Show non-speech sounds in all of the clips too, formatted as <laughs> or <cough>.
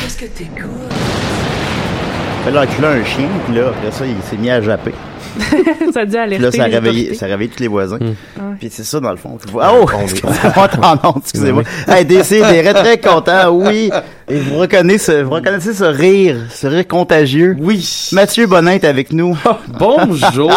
Qu'est-ce que t'écoutes? Fait là, enculé un chien, puis là, après ça, il s'est mis à japper. <laughs> ça a dû Puis alerter là, ça a les réveillé, ça a réveillé tous les voisins. Ouais. Puis c'est ça, dans le fond. Oh! <laughs> Excusez-moi, excusez-moi. <laughs> Hey, DC, des très content, oui. Et vous reconnaissez, vous reconnaissez ce rire, ce rire contagieux. Oui. Mathieu Bonin est avec nous. Bonjour!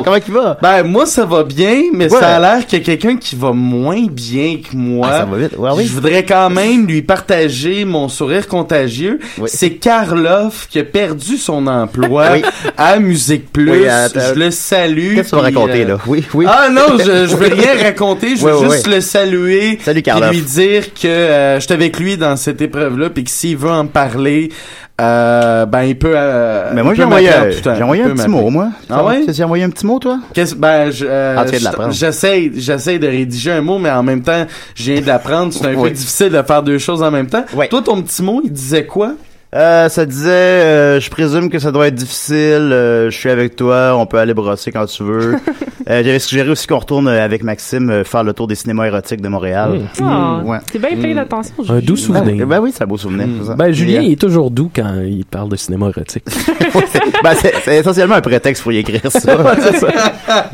<laughs> Comment il va? Ben, moi, ça va bien, mais Ouais. ça a l'air qu'il y a quelqu'un qui va moins bien que moi. Ah, ça va vite. Ouais, oui. Je voudrais quand même lui partager mon sourire contagieux. Oui. C'est Karloff qui a perdu son emploi Oui. à Musique Plus. Oui, attends. je le salue. Qu'est-ce que tu vas raconter, euh, là? Oui, oui. Ah non, je, je veux rien <laughs> raconter, je veux juste le saluer Salut, Karloff. lui dire que euh, j'étais avec lui dans cette épreuve-là puis que s'il veut en parler, euh, ben il peut. euh, Mais moi, j'ai envoyé, j'ai envoyé un petit mot, moi. Ah ouais? Tu as envoyé un petit mot, toi? Qu'est-ce ben je, euh, Ah, j'essaie j'essaie de rédiger un mot mais en même temps je viens de l'apprendre c'est un Oui. <laughs> peu difficile de faire deux choses en même temps toi ton petit mot il disait quoi? Euh, ça disait, euh, je présume que ça doit être difficile, euh, je suis avec toi, on peut aller brosser quand tu veux. <laughs> euh, J'avais suggéré aussi qu'on retourne euh, avec Maxime euh, faire le tour des cinémas érotiques de Montréal. Ah, Ouais. C'est bien payé d'attention. Un doux souvenir. Ben oui, c'est un beau souvenir. ça. Ben, Julien, il est toujours doux quand il parle de cinéma érotique. <laughs> <laughs> ben, c'est essentiellement un prétexte pour y écrire ça.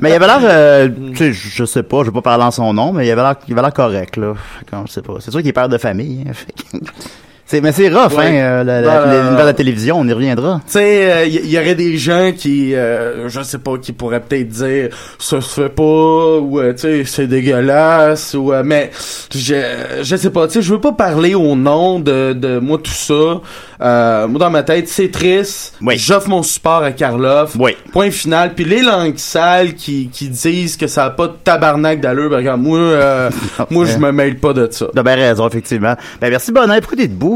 mais il avait l'air, euh, tu sais, je je sais pas, je vais pas parler en son nom, mais il avait l'air, il avait l'air correct, là. Quand je sais pas. C'est sûr qu'il est père de famille. hein, c'est, mais c'est rough, Ouais. hein, euh, Ben, la- l'univers de la euh, télévision, on y reviendra. tu sais il y, aurait des gens qui euh, je sais pas qui pourraient peut-être dire ça se fait pas ou euh, tu sais c'est dégueulasse ou euh, mais je je sais pas tu sais je veux pas parler au nom de de moi tout ça euh, moi dans ma tête c'est triste Oui. j'offre mon support à Karloff Oui. Point final. Puis les langues sales qui, qui disent que ça a pas de tabarnak d'allure, ben regarde, moi, euh, <laughs> moi je me mêle pas de ça. T'as bien raison, effectivement. Ben, merci, Bonin. Pourquoi t'es debout?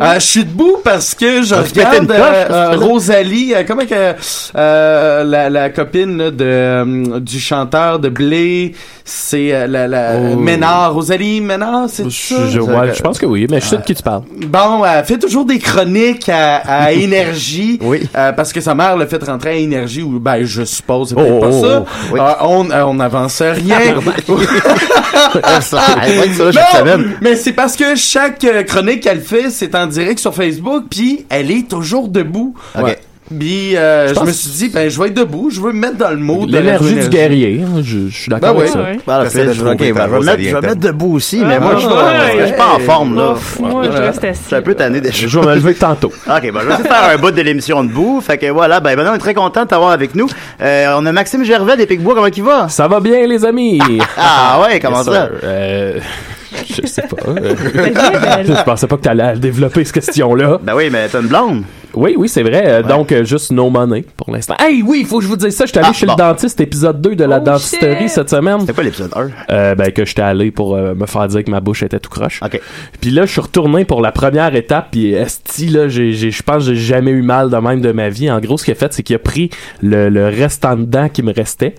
Euh, je suis debout parce que je Ah, regarde euh, euh, Rosalie, euh, comment que euh, la, la copine là, de euh, du chanteur de Blé, c'est euh, la, la Oh. Ménard, Rosalie Ménard, c'est ça? Je, je- ouais, je pense que oui, mais je sais de qui tu parles. Bon, elle fait toujours des chroniques à, à <laughs> énergie. Oui. Euh, parce que sa mère l'a fait rentrer à énergie ou ben je suppose c'est Oh, peut-être pas oh, ça. oh, oui. Euh, on euh, on n'avance rien. Ah, <laughs> <laughs> semaine. mais c'est parce que chaque chronique qu'elle fait, c'est en direct sur Facebook, puis elle est toujours debout. Ok. Ouais. Puis euh, je, me suis dit, ben je vais être debout, je veux me mettre dans le mot de L'énergie du guerrier, hein, je, je suis d'accord Ben avec ouais. ça. Voilà, je, ben, je vais Rosalie mettre, debout aussi, mais Ah, moi, je suis ouais. pas, je suis pas en forme, là. Ouf, moi, je reste assis. Je suis un peu tanné des Je vais me lever tantôt. <laughs> Ok, ben, je vais faire un bout de l'émission debout. Fait que voilà, ben, ben, on est très content de t'avoir avec nous. Euh, on a Maxime Gervais des Picbois, comment il va? Ça va bien, les amis? Ah ouais, comment ça? Je sais pas. <laughs> <laughs> euh, je pensais pas que t'allais développer cette question-là. Ben oui, mais t'as une blonde. Oui, oui, c'est vrai. Euh, Donc, euh, juste no money pour l'instant. Hey, oui, il faut que je vous dise ça. Je suis allé Ah, chez bon. le dentiste, épisode 2 de la Oh, dentisterie shit. cette semaine. C'est quoi l'épisode 1? Euh, ben, que j'étais allé pour euh, me faire dire que ma bouche était tout croche. Ok. Puis là, je suis retourné pour la première étape. Puis esti, là, je pense que j'ai jamais eu mal de même de ma vie. En gros, ce qu'il a fait, c'est qu'il a pris le, le restant de dents qui me restait.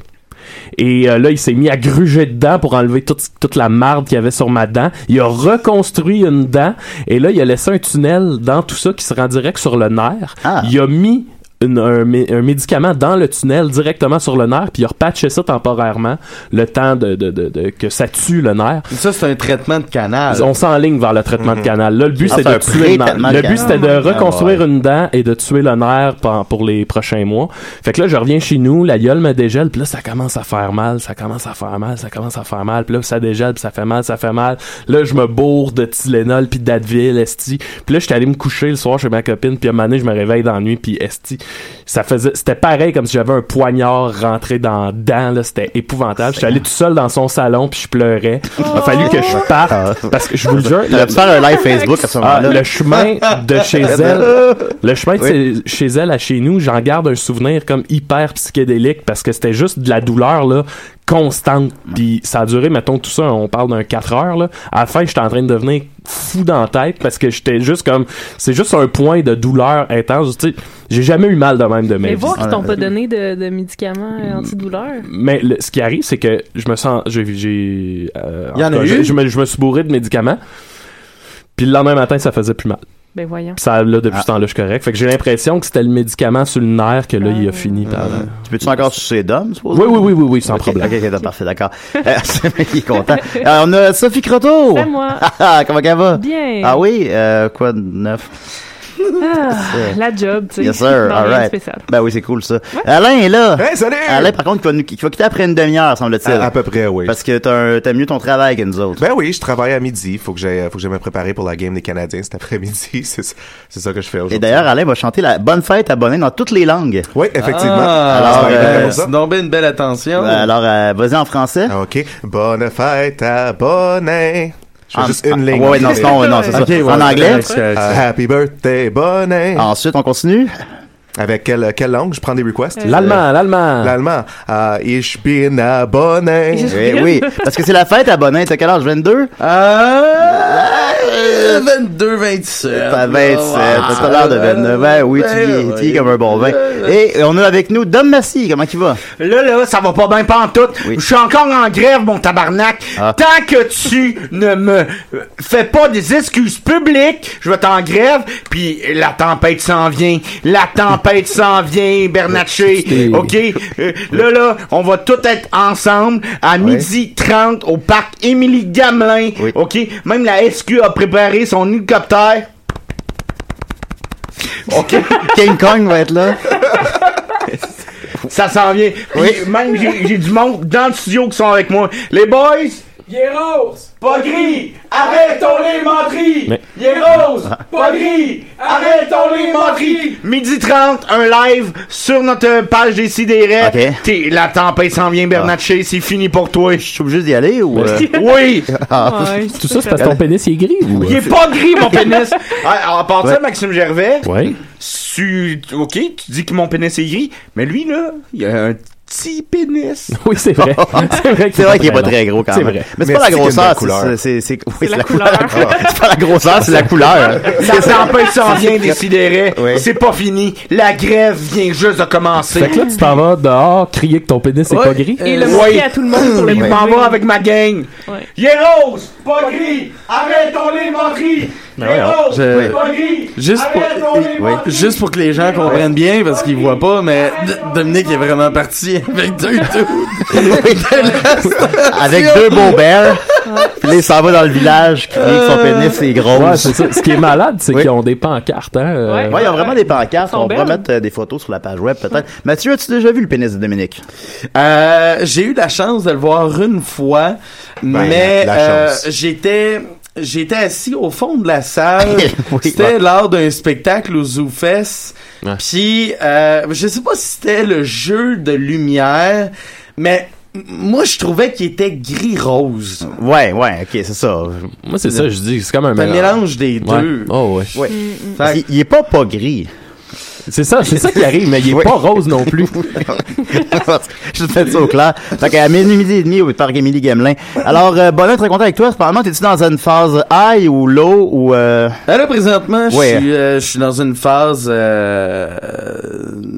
Et euh, là, il s'est mis à gruger dedans pour enlever toute, toute la marde qu'il y avait sur ma dent. Il a reconstruit une dent. Et là, il a laissé un tunnel dans tout ça qui se rend direct sur le nerf. Ah. Il a mis une- un, mé- un médicament dans le tunnel directement sur le nerf, puis il a repatché ça temporairement, le temps de, de, de- de- que ça tue le nerf. Ça, c'est un traitement de canal. On s'enligne vers le traitement de canal. Là, le but, Ah, c'est de tuer le nerf. Le but, c'était de Ah, reconstruire une dent et de tuer le nerf pour, pour les prochains mois. Fait que là, je reviens chez nous, la gueule me dégèle, puis là, ça commence à faire mal, ça commence à faire mal, ça commence à faire mal, puis là, ça dégèle, puis ça fait mal, ça fait mal. Là, je me bourre de Tylenol puis d'Advil, esti. Puis là, j'étais allé me coucher le soir chez ma copine, puis à un moment donné, je me réveille dans la nuit, puis esti, ça faisait, c'était pareil comme si j'avais un poignard rentré dans la dent, là, c'était épouvantable. J'étais allé tout seul dans son salon, puis je pleurais. Il a fallu que je parte, parce que je vous le jure, pu faire un live Facebook à ce ah, moment-là. le chemin de chez <laughs> elle, le chemin de chez- chez elle à chez nous, j'en garde un souvenir comme hyper psychédélique parce que c'était juste de la douleur là constante. Puis ça a duré, mettons tout ça, on parle d'un 4 heures là. À la fin, j'étais en train de devenir fou dans la tête parce que j'étais juste comme c'est juste un point de douleur intense. Tu sais, j'ai jamais eu mal de même de ma Mais vie. voir qu'ils t'ont pas donné de, de médicaments euh, antidouleurs. Mais le- ce qui arrive, c'est que je me sens. J'ai. j'ai, euh, Il y en a cas, eu? je, je me, je me suis bourré de médicaments. Puis le lendemain matin, ça faisait plus mal. Ben voyons. Puis ça, là, depuis Ah. ce temps-là, je suis correct. Fait que j'ai l'impression que c'était le médicament sur le nerf que là, il a Ah. fini par. euh, Tu peux-tu encore sucer d'hommes, suppose? Oui, oui, oui, oui, oui, sans Ok, problème. Ok, ok, parfait, d'accord. <laughs> Euh, il est content. <laughs> Euh, on a Sophie Croteau. C'est moi. <laughs> Ah, Comment elle va? Bien. Ah oui, euh, quoi de neuf? Ah, la job, tu sais. Yes, sir. All rien de right. spécial. Ben oui, c'est cool, ça. Alain est là. Hey, salut! Alain, par contre, qui va, nous- qui va quitter après une demi-heure, semble-t-il. À, à peu près, oui. Parce que t'as mieux ton travail que nous autres. Ben oui, je travaille à midi. Faut que j'aille, faut que j'aille me préparer pour la game des Canadiens cet après-midi. <laughs> C'est, ça que je fais aujourd'hui. Et d'ailleurs, Alain va chanter la bonne fête abonnée dans toutes les langues. oui, effectivement. Ah, Alors, euh, c'est bien une belle attention. Euh, Alors, euh, vas-y en français. Ah, Ok. Bonne fête abonnée. Je fais En- juste une ah, ligne. Ouais, ouais, non, non, non, c'est ça. En anglais. happy birthday, bonnet. Ensuite, on continue. Avec quelle, quelle langue? Je prends des requests? L'allemand, l'allemand. L'allemand. Ah, ich bin abonné. Eh oui, parce que c'est la fête abonnée. T'as quel âge? 22? Ah, 22, 27. T'as 27, t'as pas l'air de 29. Ben oui, tu y es, tu y es comme un bon vin. Et on a avec nous Dom Massy. Comment il va? Là, là, ça va pas bien pantoute. Oui. Je suis encore en grève, mon tabarnak. Ah. Tant que tu ne me euh, fais pas des excuses publiques, je vais être en grève, puis la tempête s'en vient. La tempête s'en vient, Bernatchez. OK? Euh, là, là, on va tout être ensemble à midi 30 au parc Émilie Gamelin. Oui. OK? Même la SQ a préparé son hélicoptère. OK? <laughs> King Kong va être là. Ça s'en vient. Oui. Même j'ai du monde dans le studio qui sont avec moi. Les boys! Il est rose, pas gris. Arrêtons les menteries. Mais- Il est rose, pas gris. Arrêtons les menteries. Midi 30, un live sur notre page des sidérés. T'es- La tempête s'en vient, Bernatchez. C'est fini pour toi. Je suis obligé d'y aller ou... euh, <laughs> Oui! Ouais, Tout ça, c'est parce que ton pénis, il est gris ou? Il est pas gris, mon pénis. <laughs> Ah, À part ça, Maxime Gervais, Ouais. tu, ok, tu dis que mon pénis est gris, mais lui, là, il a un petit pénis. <laughs> Oui, c'est vrai. <laughs> C'est vrai que C'est vrai qu'il est pas très gros quand C'est même. vrai. Mais c'est pas la c'est grosseur, c'est- c'est c'est oui, la c'est couleur. <laughs> C'est pas la grosseur, c'est la couleur. La tempête s'en vient, décidérez. Oui. C'est pas fini. La grève vient juste de commencer. Fait que là, tu t'en vas dehors crier que ton pénis est Ouais. pas gris. Et le montrer à tout le monde pour le Je m'en vais avec ma gang. Il est rose, pas gris. Arrêtons les menteries. Est rose, Je-. Juste pour, Oui. juste pour que les gens comprennent bien, parce qu'ils voient pas, mais D- Dominique est vraiment parti <laughs> avec deux <laughs> <laughs> Avec deux beaux bears. Puis là, il s'en va dans le village, crie que son pénis est gros. Ouais, c'est ça. Ce qui est malade, c'est Oui. qu'ils ont des pancartes, hein. euh, Ouais. Ouais, il y a vraiment des pancartes. On pourrait belles. mettre euh, des photos sur la page web, peut-être. Mathieu, as-tu déjà vu le pénis de Dominique? Euh, j'ai eu la chance de le voir une fois, mais euh, chance. j'étais j'étais assis au fond de la salle. <laughs> Oui. c'était lors d'un spectacle au ZooFest. Ouais. Puis euh, je sais pas si c'était le jeu de lumière, mais moi, je trouvais qu'il était gris-rose. Ouais, ouais, ok, c'est ça. Moi, c'est ça, je dis, c'est comme un mélange. mélange des Ouais. deux. Oh, ouais. Ouais. Fait Il, il est pas pas gris. C'est ça, c'est ça qui arrive, mais il est Oui. pas rose non plus. <laughs> je te fais ça au clair. Fait qu'à minuit, et demi au parc Émilie Gamelin. Alors, euh, Bonheur, très content avec toi. Apparemment, t'es-tu dans une phase high ou low ou... Euh... Ben là, présentement, je Ouais. suis, euh, je suis dans une phase euh,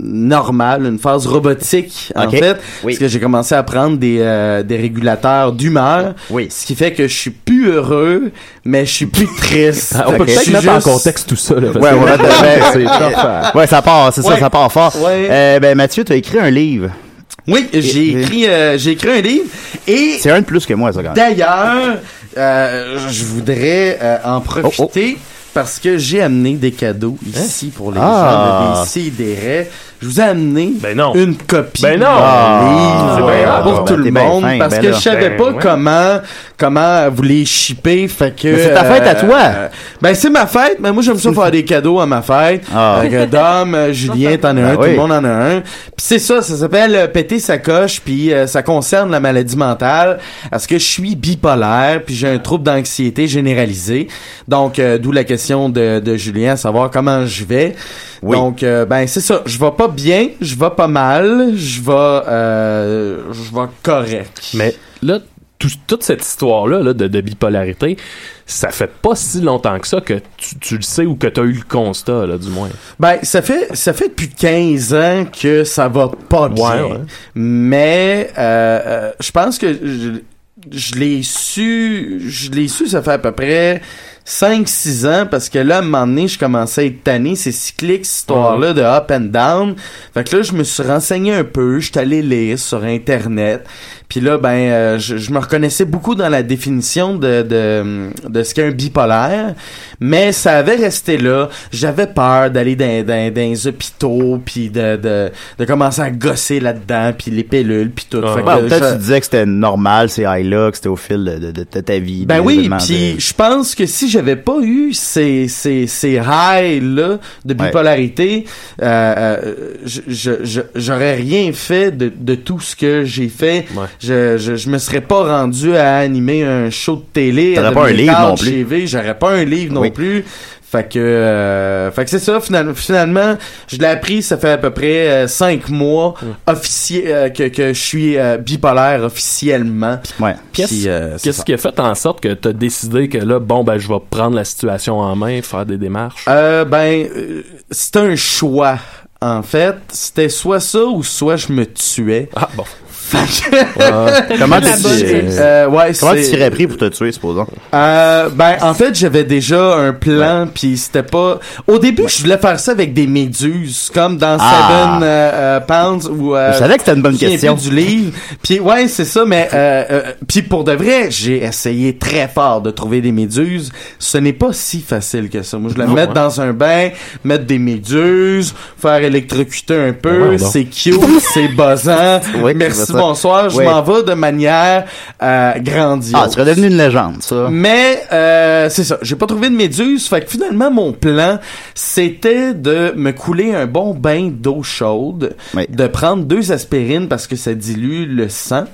normale, une phase robotique, en fait. Oui. Parce que j'ai commencé à prendre des, euh, des régulateurs d'humeur. Oui. Ce qui fait que je suis plus heureux, mais je suis plus triste. Ah, on peut peut-être mettre en juste- contexte tout ça, là. Ouais, que- <laughs> ouais, ça part, c'est ça, Ouais. ça part fort. Ouais. Euh, ben, Mathieu, t'as écrit un livre. Oui, j'ai écrit, euh, j'ai écrit un livre et C'est un de plus que moi, ça, quand même. D'ailleurs, euh, je voudrais euh, en profiter parce que j'ai amené des cadeaux ici pour les Ah. gens de Décideret. Je vous ai amené Ben non. une copie Ben non. Ah, livre c'est bien pour tout le monde fin, parce ben que là. je savais Ben pas ouais. comment comment vous les shipper fait que Mais c'est ta fête à toi. euh, ben c'est ma fête mais moi j'aime ça faire des cadeaux à ma fête Ah. Fait que Dom euh, Julien <laughs> t'en as Ben un tout oui. le monde en a un puis c'est ça ça s'appelle euh, péter sa coche puis euh, ça concerne la maladie mentale parce que je suis bipolaire puis j'ai un trouble d'anxiété généralisé donc euh, d'où la question de, de Julien à savoir comment je vais Oui. donc euh, ben c'est ça je vais pas bien je vais pas mal je vais euh, je vais correct Mais là, tout- toute cette histoire-là là, de, de bipolarité, ça fait pas si longtemps que ça que tu, tu le sais ou que tu as eu le constat, là, du moins. Ben, ça fait, ça fait depuis 15 ans que ça va pas bien. Ouais, ouais. Mais, euh, je pense que je, je l'ai su, je l'ai su, ça fait à peu près 5-6 ans, parce que là, à un moment donné, je commençais à être tanné, c'est cyclique, cette histoire-là de up and down. Fait que là, je me suis renseigné un peu, je suis allé lire sur Internet. Puis là, ben, euh, je, je me reconnaissais beaucoup dans la définition de, de, de ce qu'est un bipolaire, mais ça avait resté là. J'avais peur d'aller dans, dans, dans les hôpitaux, puis de, de, de commencer à gosser là-dedans, puis les pilules, puis tout. Bon, peut-être je- tu disais que c'était normal, c'est high là, que c'était au fil de, de, de- de ta vie. ben oui, puis je pense que si j'avais pas eu ces ces ces highs là de Ouais. bipolarité, euh, euh, je- j'aurais rien fait de de tout ce que j'ai fait. Ouais. Je, je je me serais pas rendu à animer un show de télé. à T'aurais pas un livre non plus. TV, J'aurais pas un livre non Oui. plus. Fait que, euh, fait que c'est ça, finalement, finalement, je l'ai appris, ça fait à peu près euh, cinq mois officiel, euh, que, que je suis euh, bipolaire officiellement. Ouais. Qu'est-ce Puis, euh, c'est qu'est-ce ça. qui a fait en sorte que tu as décidé que là, bon, ben, je vais prendre la situation en main, faire des démarches? Euh, ben, euh, c'était un choix. En fait, c'était soit ça ou soit je me tuais. Ah, bon. <laughs> Comment tu euh, ouais, comment tu t'y serais pris pour te tuer, supposons? Euh, ben, en fait, j'avais déjà un plan, puis c'était pas. Au début, je voulais faire ça avec des méduses, comme dans Ah. Seven euh, euh, Pounds ou. Euh, Je savais que c'était une bonne question. du livre. Puis ouais, c'est ça. Mais euh, euh, puis pour de vrai, j'ai essayé très fort de trouver des méduses. Ce n'est pas si facile que ça. Moi, je voulais mettre ouais. dans un bain, mettre des méduses, faire électrocuter un peu. Ouais, non. c'est cute, c'est buzzant. Oui, Merci, ça. bonsoir. Je Oui. m'en vais de manière euh, grandiose. Ah, tu serais devenu une légende, ça. Mais euh, c'est ça, j'ai pas trouvé de méduse, fait que finalement mon plan c'était de me couler un bon bain d'eau chaude, Oui. de prendre deux aspirines parce que ça dilue le sang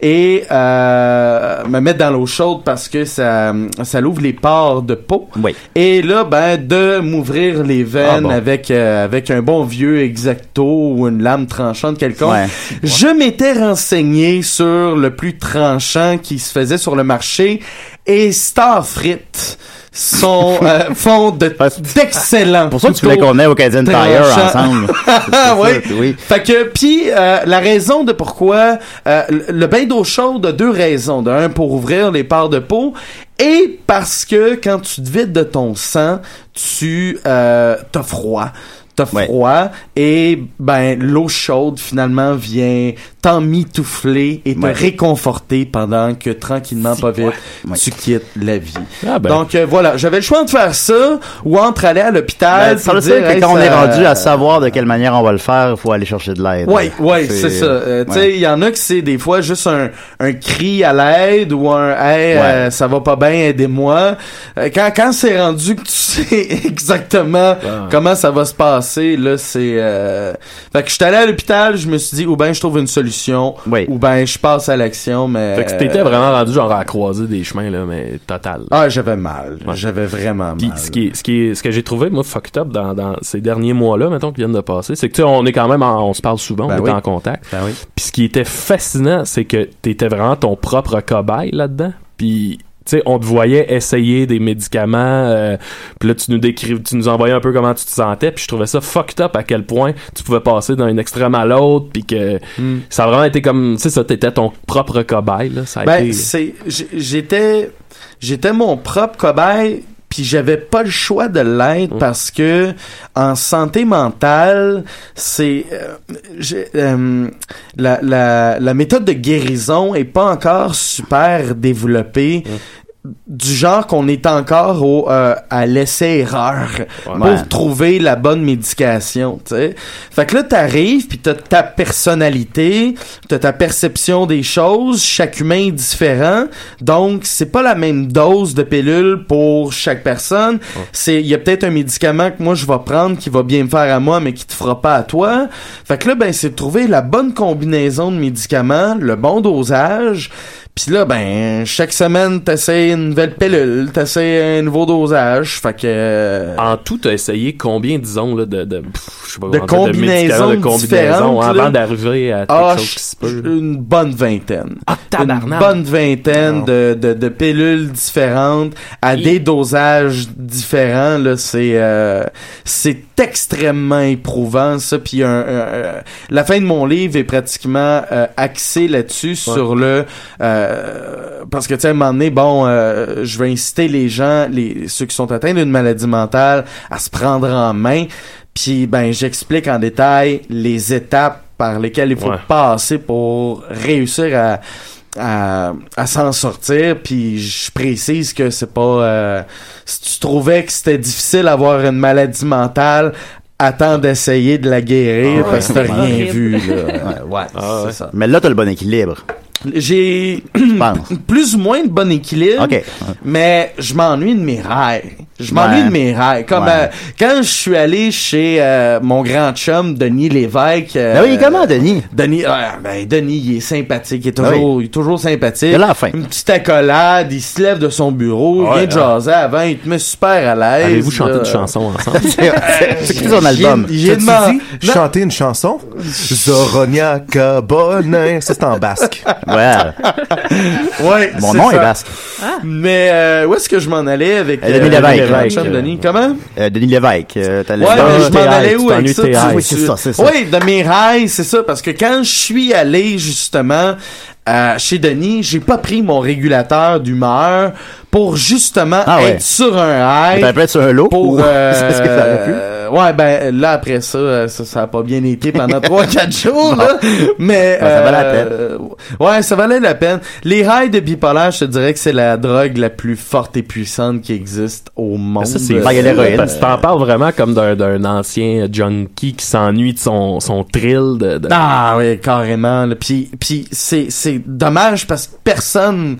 et euh, me mettre dans l'eau chaude parce que ça ça l'ouvre les pores de peau. Oui. Et là ben de m'ouvrir les veines Ah bon. avec euh, avec un bon vieux exacto ou une lame tranchante quelconque. Ouais. Je m'étais renseigné sur le plus tranchant qui se faisait sur le marché et Starfrit sont <laughs> euh, font de d'excellents. Pour ça que tu voulais qu'on aille au Canadian Tire ensemble. <laughs> Ah oui. ça, oui. Fait que puis euh, la raison de pourquoi euh, le- bain d'eau chaude a deux raisons. D'un pour ouvrir les pores de peau et parce que quand tu te vides de ton sang, tu euh, t'as froid. T'as Ouais. froid et ben l'eau chaude finalement vient t'emmitoufler et te Ouais. réconforter pendant que tranquillement pas vite Ouais. tu quittes la vie. Ah, ben. Donc euh, voilà, j'avais le choix de faire ça ou entre aller à l'hôpital. Ben, ça veut puis dire que Hey, quand on est rendu à savoir de quelle manière on va le faire, il faut aller chercher de l'aide. Ouais, ouais, c'est ça. Euh, Tu sais, il y en a que c'est des fois juste un, un cri à l'aide ou un hey, Ouais. euh, ça va pas bien, aidez-moi. Euh, quand quand c'est rendu que tu <laughs> sais exactement comment ça va se passer, passé, là, c'est... Euh... Fait que je suis allé à l'hôpital, je me suis dit, ou ben je trouve une solution, ou ben je passe à l'action, mais... Fait que t'étais vraiment rendu genre à croiser des chemins, là, mais total. Ah, j'avais mal. J'avais vraiment Puis mal. ce qui ce qui ce que j'ai trouvé, moi, fucked up dans, dans ces derniers mois-là, mettons, qui viennent de passer, c'est que, tu sais, on est quand même en- on se parle souvent, Ben on oui. est en contact. Ben oui. Puis ce qui était fascinant, c'est que t'étais vraiment ton propre cobaye là-dedans. Puis tu sais, on te voyait essayer des médicaments, euh, puis là tu nous décrives, tu nous envoyais un peu comment tu te sentais, puis je trouvais ça fucked up à quel point tu pouvais passer d'un extrême à l'autre, puis que Hmm. ça a vraiment été comme, tu sais, ça, t'étais ton propre cobaye là, ça a Ben, été. c'est, j'étais, j'étais mon propre cobaye, puis j'avais pas le choix de l'être parce que en santé mentale, c'est euh, euh, la, la, la méthode de guérison est pas encore super développée. Du genre qu'on est encore au euh, à l'essai-erreur pour Ouais. trouver la bonne médication, tu sais. Fait que là, t'arrives, puis t'as ta personnalité, t'as ta perception des choses, chaque humain est différent, donc c'est pas la même dose de pilule pour chaque personne. C'est, il y a peut-être un médicament que moi je vais prendre qui va bien me faire à moi, mais qui te fera pas à toi. Fait que là, ben, c'est de trouver la bonne combinaison de médicaments, le bon dosage, puis là, ben, chaque semaine, t'essayes une nouvelle pilule, t'essayes un nouveau dosage. Fait que... euh, En tout, t'as essayé combien, disons, là, de, de, pff, je sais pas De combinaisons de combinaisons différentes, avant d'arriver à quelque Ah, chose qui se peut. une bonne vingtaine. Ah, Une bonne vingtaine de, de, de pilules différentes à des dosages différents. Là, c'est euh, c'est extrêmement éprouvant ça. Puis un, un- euh, la fin de mon livre est pratiquement euh, axée là-dessus sur le euh, parce que tu sais à un moment donné, bon, euh, je vais inciter les gens, les ceux qui sont atteints d'une maladie mentale, à se prendre en main. Puis ben j'explique en détail les étapes par lesquelles il faut Ouais. passer pour réussir à à, à s'en sortir puis je précise que c'est pas euh, si tu trouvais que c'était difficile d'avoir une maladie mentale attends d'essayer de la guérir Ah parce que ouais. t'as rien Horrible. vu là. <laughs> ouais, ouais, Ah c'est ça Mais là, t'as le bon équilibre. J'ai <clears throat> plus ou moins de bon équilibre mais je m'ennuie de mes rails. Je m'ennuie Ouais. de mes rails. Comme Ouais. euh, quand je suis allé chez euh, mon grand chum Denis Lévesque. euh, Ben oui, comment, Denis? Denis, ouais, ben Denis, il est sympathique, il est toujours, il est toujours sympathique. Il a l'air fin. Une petite accolade, il se lève de son bureau, il vient jaser avant, il te met super à l'aise. Avez-vous chanté une chanson ensemble? <laughs> <laughs> C'est qui son album? J'ai demandé. dit chanter une chanson? <laughs> Zoronia Cabonin. Ça, c'est en basque. Ouais. <laughs> Ouais, Mon nom ça. est basque. Mais euh, où est-ce que je m'en allais avec Euh, Denis euh, Lévesque. Lévesque, euh, Denis? Comment? Euh, Denis Lévesque. euh, Ouais, Ah, mais je m'en allais où avec ça? Oui, c'est ça, c'est ça. Oui, de mes rails, c'est ça, parce que quand je suis allé justement euh, chez Denis, j'ai pas pris mon régulateur d'humeur pour justement Ah ouais. être sur un pu être sur un lot? Pour ou- <laughs> euh, c'est ce que ça aurait pu? euh, ouais ben là après ça euh, ça, ça a pas bien été pendant <laughs> trois quatre jours là. mais Ouais, ça valait la euh, ouais ça valait la peine les rails de bipolaire je te dirais que c'est la drogue la plus forte et puissante qui existe au monde Ça, c'est Ben, il y a l'héroïne. Parce que t'en parles vraiment comme d'un, d'un ancien junkie qui s'ennuie de son, son thrill de, de- Ah oui, carrément. là. Puis, puis c'est, dommage parce que personne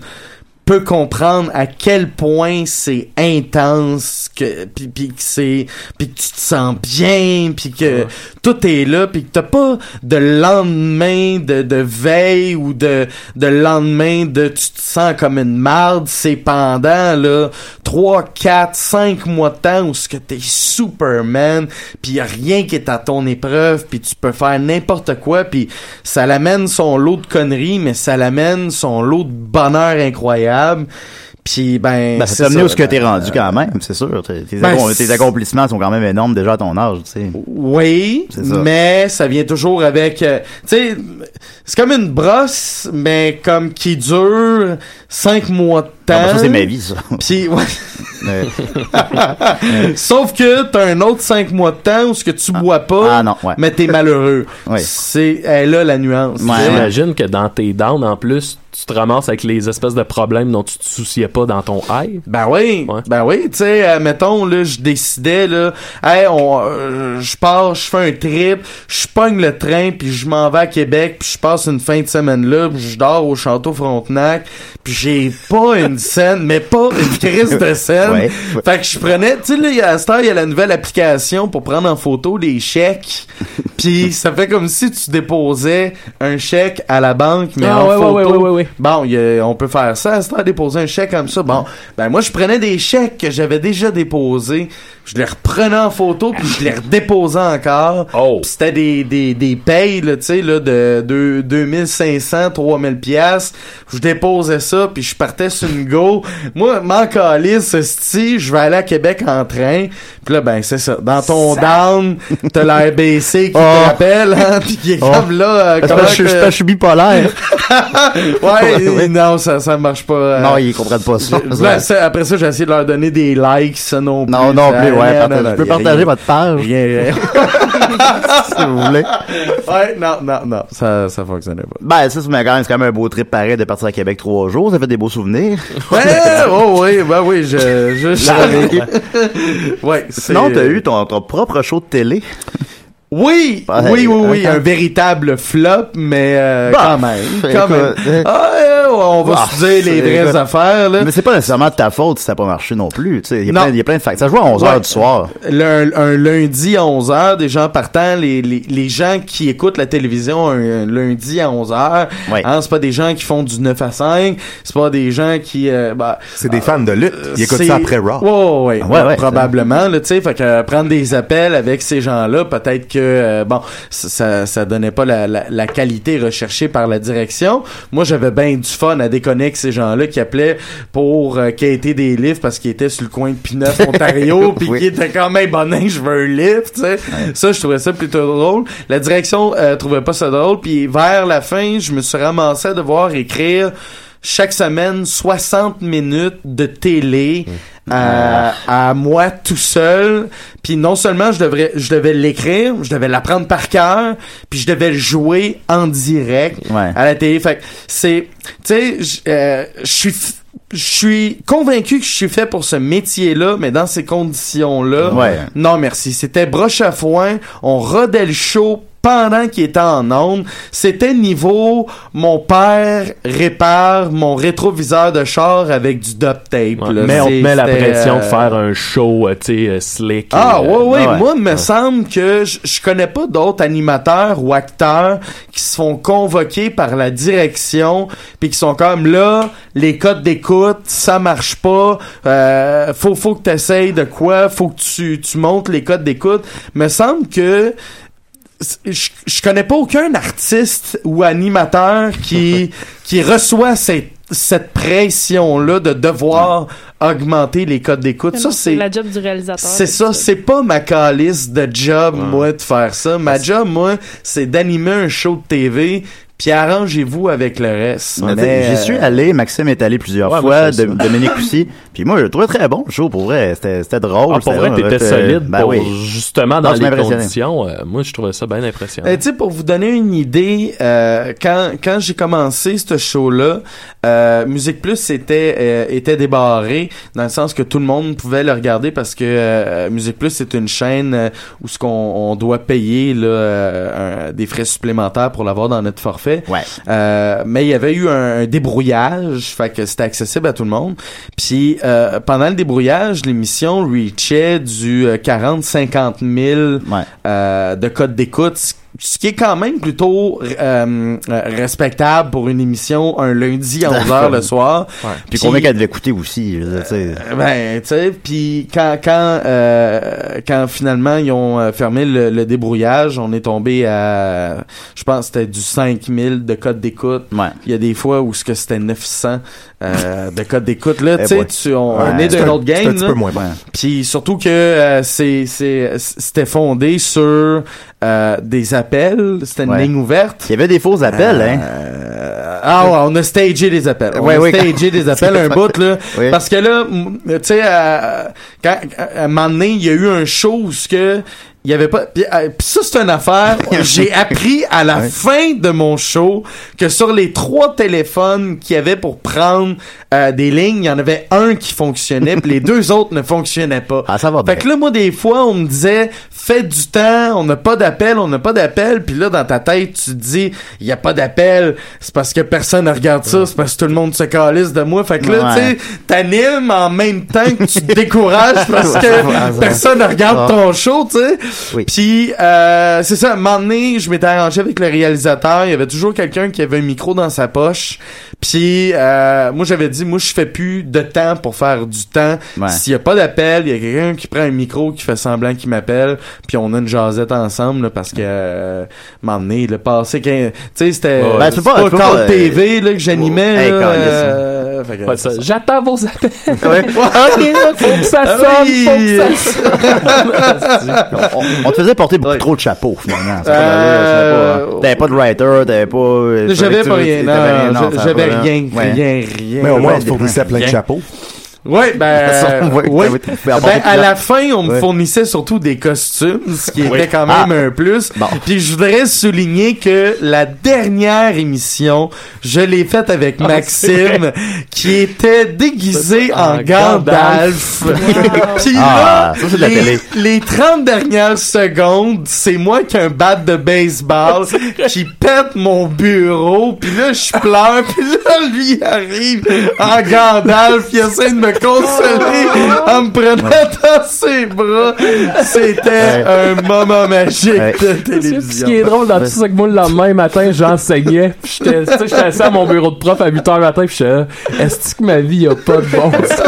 peut comprendre à quel point c'est intense que puis, puis que c'est puis que tu te sens bien puis que tout est là puis que t'as pas de lendemain de, de veille ou de de lendemain de tu te sens comme une marde. C'est pendant là 3 4 5 mois de temps où ce que t'es Superman puis y a rien qui est à ton épreuve puis tu peux faire n'importe quoi puis ça l'amène son lot de conneries mais ça l'amène son lot de bonheur incroyable puis ben, Ben, c'est ça t'a amené où ce que t'es ben, rendu quand même, c'est sûr. Tes, tes Ben, tes accomplissements sont quand même énormes déjà à ton âge, tu sais. Oui, ça. mais ça vient toujours avec, euh, tu sais, c'est comme une brosse, mais comme qui dure cinq mois de temps. Ben, c'est ma vie, ça. Puis, ouais. <laughs> <laughs> Sauf que t'as un autre cinq mois de temps où ce que tu bois pas, ah non, ouais. mais t'es malheureux. Ouais. C'est, elle là la nuance. Ouais. J'imagine que dans tes downs, en plus, tu te ramasses avec les espèces de problèmes dont tu te souciais pas dans ton high. Ben oui, Ouais. ben oui, tu sais, euh, mettons là, je décidais là, hey, on, euh, je pars, je fais un trip, je pogne le train puis je m'en vais à Québec puis je passe une fin de semaine là, puis je dors au château Frontenac, puis j'ai pas une <laughs> une scène, mais pas une <laughs> crise de scène. Ouais. Fait que je prenais, tu sais, à cette heure, il y a la nouvelle application pour prendre en photo les chèques. <laughs> Puis ça fait comme si tu déposais un chèque à la banque, mais Ah, en ouais, photo. ouais, ouais, ouais, ouais. Bon, a- on peut faire ça, à cette heure, déposer un chèque comme ça. Bon, ben moi, je prenais des chèques que j'avais déjà déposés, je les reprenais en photo, puis je les redéposais encore. <laughs> Oh. C'était des, des, des payes, là, tu sais, là, de, de 2500, 3000 piastres. Je déposais ça, puis je partais sur une go. Moi, m'en calisse, sti, je vais aller à Québec en train. Puis là, ben, c'est ça. Dans ton down, t'as la RBC qui <laughs> Oh. te rappelle, hein, puis qui est Oh. comme là... euh, je, je, suis bipolaire. <laughs> ouais, Ouais. non, ça, ça marche pas. euh, non, ils comprennent pas ça. Là, après ça, j'ai essayé de leur donner des likes, ça non plus. Non, non Ça- plus, ouais. non, non, je peux partager rien. votre page, Rien, rien. <laughs> si vous voulez. Ouais, non, non, non, ça, ça fonctionnait pas. Ben, ça, c'est quand même, c'est quand même un beau trip pareil de partir à Québec trois jours. Ça fait des beaux souvenirs. Ouais, <laughs> oh oui, ben oui, je, je, je- ouais, Sinon, t'as eu ton, ton propre show de télé? Oui, oui, oui, oui, hein? un véritable flop, mais euh, Bah, quand même, <laughs> quand écoute, même. euh, Ah, euh, on va Ah, se dire les vraies affaires, là. Mais c'est pas nécessairement de ta faute si ça n'a pas marché non plus. Tu sais, il y a plein, il y a plein de facteurs. Ça joue à 11 Ouais. h du soir. Le- un, lundi à 11h, des gens partant, les, les, les gens qui écoutent la télévision un, un lundi à 11h, Ouais. hein, c'est pas des gens qui font du 9 à 5, c'est pas des gens qui... euh, bah, C'est des fans de lutte. Ils écoutent ça après Raw. Ouais, ouais, ouais, Ouais, ouais, probablement, là, tu sais, fait que euh, prendre des appels avec ces gens-là, peut-être que, euh, bon, ça, ça, ça donnait pas la, la, la qualité recherchée par la direction. Moi, j'avais bien du fun à déconner avec ces gens-là qui appelaient pour euh, quêter des livres parce qu'ils étaient sur le coin de Pineuf, <laughs> Ontario, puis Oui. qui étaient quand même bonnet, je veux un livre, tu sais. Ça, je trouvais ça plutôt drôle. La direction euh, trouvait pas ça drôle, puis vers la fin, je me suis ramassé à devoir écrire chaque semaine 60 minutes de télé à, à moi tout seul puis non seulement je devrais je devais l'écrire je devais l'apprendre par cœur puis je devais le jouer en direct Ouais. à la télé fait que c'est tu sais euh, je suis je suis convaincu que je suis fait pour ce métier-là, mais dans ces conditions-là, Ouais. non merci. C'était broche à foin, on rodait le show pendant qu'il était en onde. C'était niveau mon père répare mon rétroviseur de char avec du duct tape. Ouais, là. mais on te met la pression de euh, faire un show, euh, tu sais, euh, slick. ah et, ouais, euh, ouais, ah ouais. moi, il me semble que je, je connais pas d'autres animateurs ou acteurs qui se font convoquer par la direction puis qui sont comme là, les codes d'écoute, ça marche pas, euh, faut faut que t'essayes de quoi, faut que tu tu montes les codes d'écoute. Me semble que je, je connais pas aucun artiste ou animateur qui <laughs> qui reçoit cette cette pression là de devoir augmenter les codes d'écoute. Ça c'est la job du réalisateur. c'est ça, c'est pas ma calice de job, moi, de faire ça. Ma job, moi, c'est d'animer un show de TV, puis arrangez-vous avec le reste. Mais J'y suis euh, allé, Maxime est allé plusieurs Ouais, fois, de-. Dominique aussi. <laughs> Puis moi, je le trouvais très bon, le show, pour vrai. C'était drôle. Ah, pour vrai, t'étais c'était- solide. Ben pour- oui. Justement, dans Non, les conditions, euh, moi, je trouvais ça bien impressionnant. Euh, tu sais, pour vous donner une idée, euh, quand quand j'ai commencé ce show-là, euh, Musique Plus était euh, était débarré dans le sens que tout le monde pouvait le regarder parce que euh, Musique Plus c'est une chaîne euh, où ce qu'on on doit payer là euh, un- des frais supplémentaires pour l'avoir dans notre forfait. Ouais. Euh, mais il y avait eu un, débrouillage, fait que c'était accessible à tout le monde. Puis euh, pendant le débrouillage, l'émission reachait du 40-50 000 Ouais. euh, de code d'écoute, ce- qui est quand même plutôt euh, euh, respectable pour une émission un lundi à 11h le soir. Puis combien qu'elle devait coûter aussi, je veux dire, tu sais. Euh, Ben, tu sais, puis quand quand euh, quand finalement ils ont euh, fermé le, le débrouillage, on est tombé à, je pense c'était du 5000 de code d'écoute. Ouais. Il y a des fois où ce que c'était 900 euh, de code d'écoute là, Eh tu sais, on, on Ouais. est C'est d'un un- autre game. petit là. peu moins bon. Ouais. Puis surtout que euh, c'est c'est c'était fondé sur euh, des appels, c'était une Ouais. ligne ouverte. Il y avait des faux appels, hein. Euh, ah ouais, on a stagé des appels. On Ouais, a oui, stagé des <laughs> appels un bout là Oui. parce que là tu sais euh, quand à un moment donné, il y a eu un show où que il y avait pas puis, euh, puis ça c'est une affaire. <laughs> J'ai appris à la Ouais. fin de mon show que sur les trois téléphones qu'il y avait pour prendre euh, des lignes il y en avait un qui fonctionnait puis les <laughs> deux autres ne fonctionnaient pas. Ah, ça va bien. fait que là moi des fois on me disait fais du temps on n'a pas d'appel on n'a pas d'appel puis là dans ta tête tu te dis il y a pas d'appel c'est parce que personne ne regarde ça c'est parce que tout le monde se calisse de moi. Fait que là Ouais. tu sais t'animes en même temps que tu te décourages <laughs> parce que personne ne regarde ton show tu sais Oui. puis euh, c'est ça, un moment donné, je m'étais arrangé avec le réalisateur. Il y avait toujours quelqu'un qui avait un micro dans sa poche. Puis euh, moi j'avais dit, moi je fais plus de temps pour faire du temps. Ouais. S'il y a pas d'appel, il y a quelqu'un qui prend un micro, qui fait semblant qu'il m'appelle, puis on a une jasette ensemble là, parce que euh, un moment donné, le passé, tu sais, c'était Ouais. Ben, c'est pas- pas, pas, euh, TV là, que j'animais. Hey. Euh, Ouais, ça, J'attends vos appels. <laughs> Ouais. ok, là, faut que ça Ah sonne, oui. faut que ça sonne. on, <laughs> on te faisait porter beaucoup trop de chapeaux, finalement. Euh, pas pas- T'avais pas de writer, t'avais pas... euh, J'avais pas rien, non, j'avais rien, Ouais. rien, rien. Mais au moins, on fournissait plein de chapeaux. Ouais, ben, <laughs> façon, ouais, Ben, à la fin, on me Ouais. fournissait surtout des costumes, ce qui Oui. était quand Ah. même un plus. Bon. Puis je voudrais souligner que la dernière émission, je l'ai faite avec Ah, Maxime, qui était déguisé en En Gandalf. <laughs> Puis Ah, là, ça, la les, télé. les 30 dernières secondes, c'est moi qui ai un bat de baseball <laughs> qui pète mon bureau, puis là je pleure, puis là lui arrive en Gandalf, il essaie de me consoler en me prenant dans ses bras. C'était un moment magique Ouais. de Ce télévision. qui est drôle dans tout ça, que moi, le lendemain matin, j'enseignais. Puis j'étais, assis à mon bureau de prof à 8 h matin, puis j'étais là, est-ce que ma vie a pas de bon sens?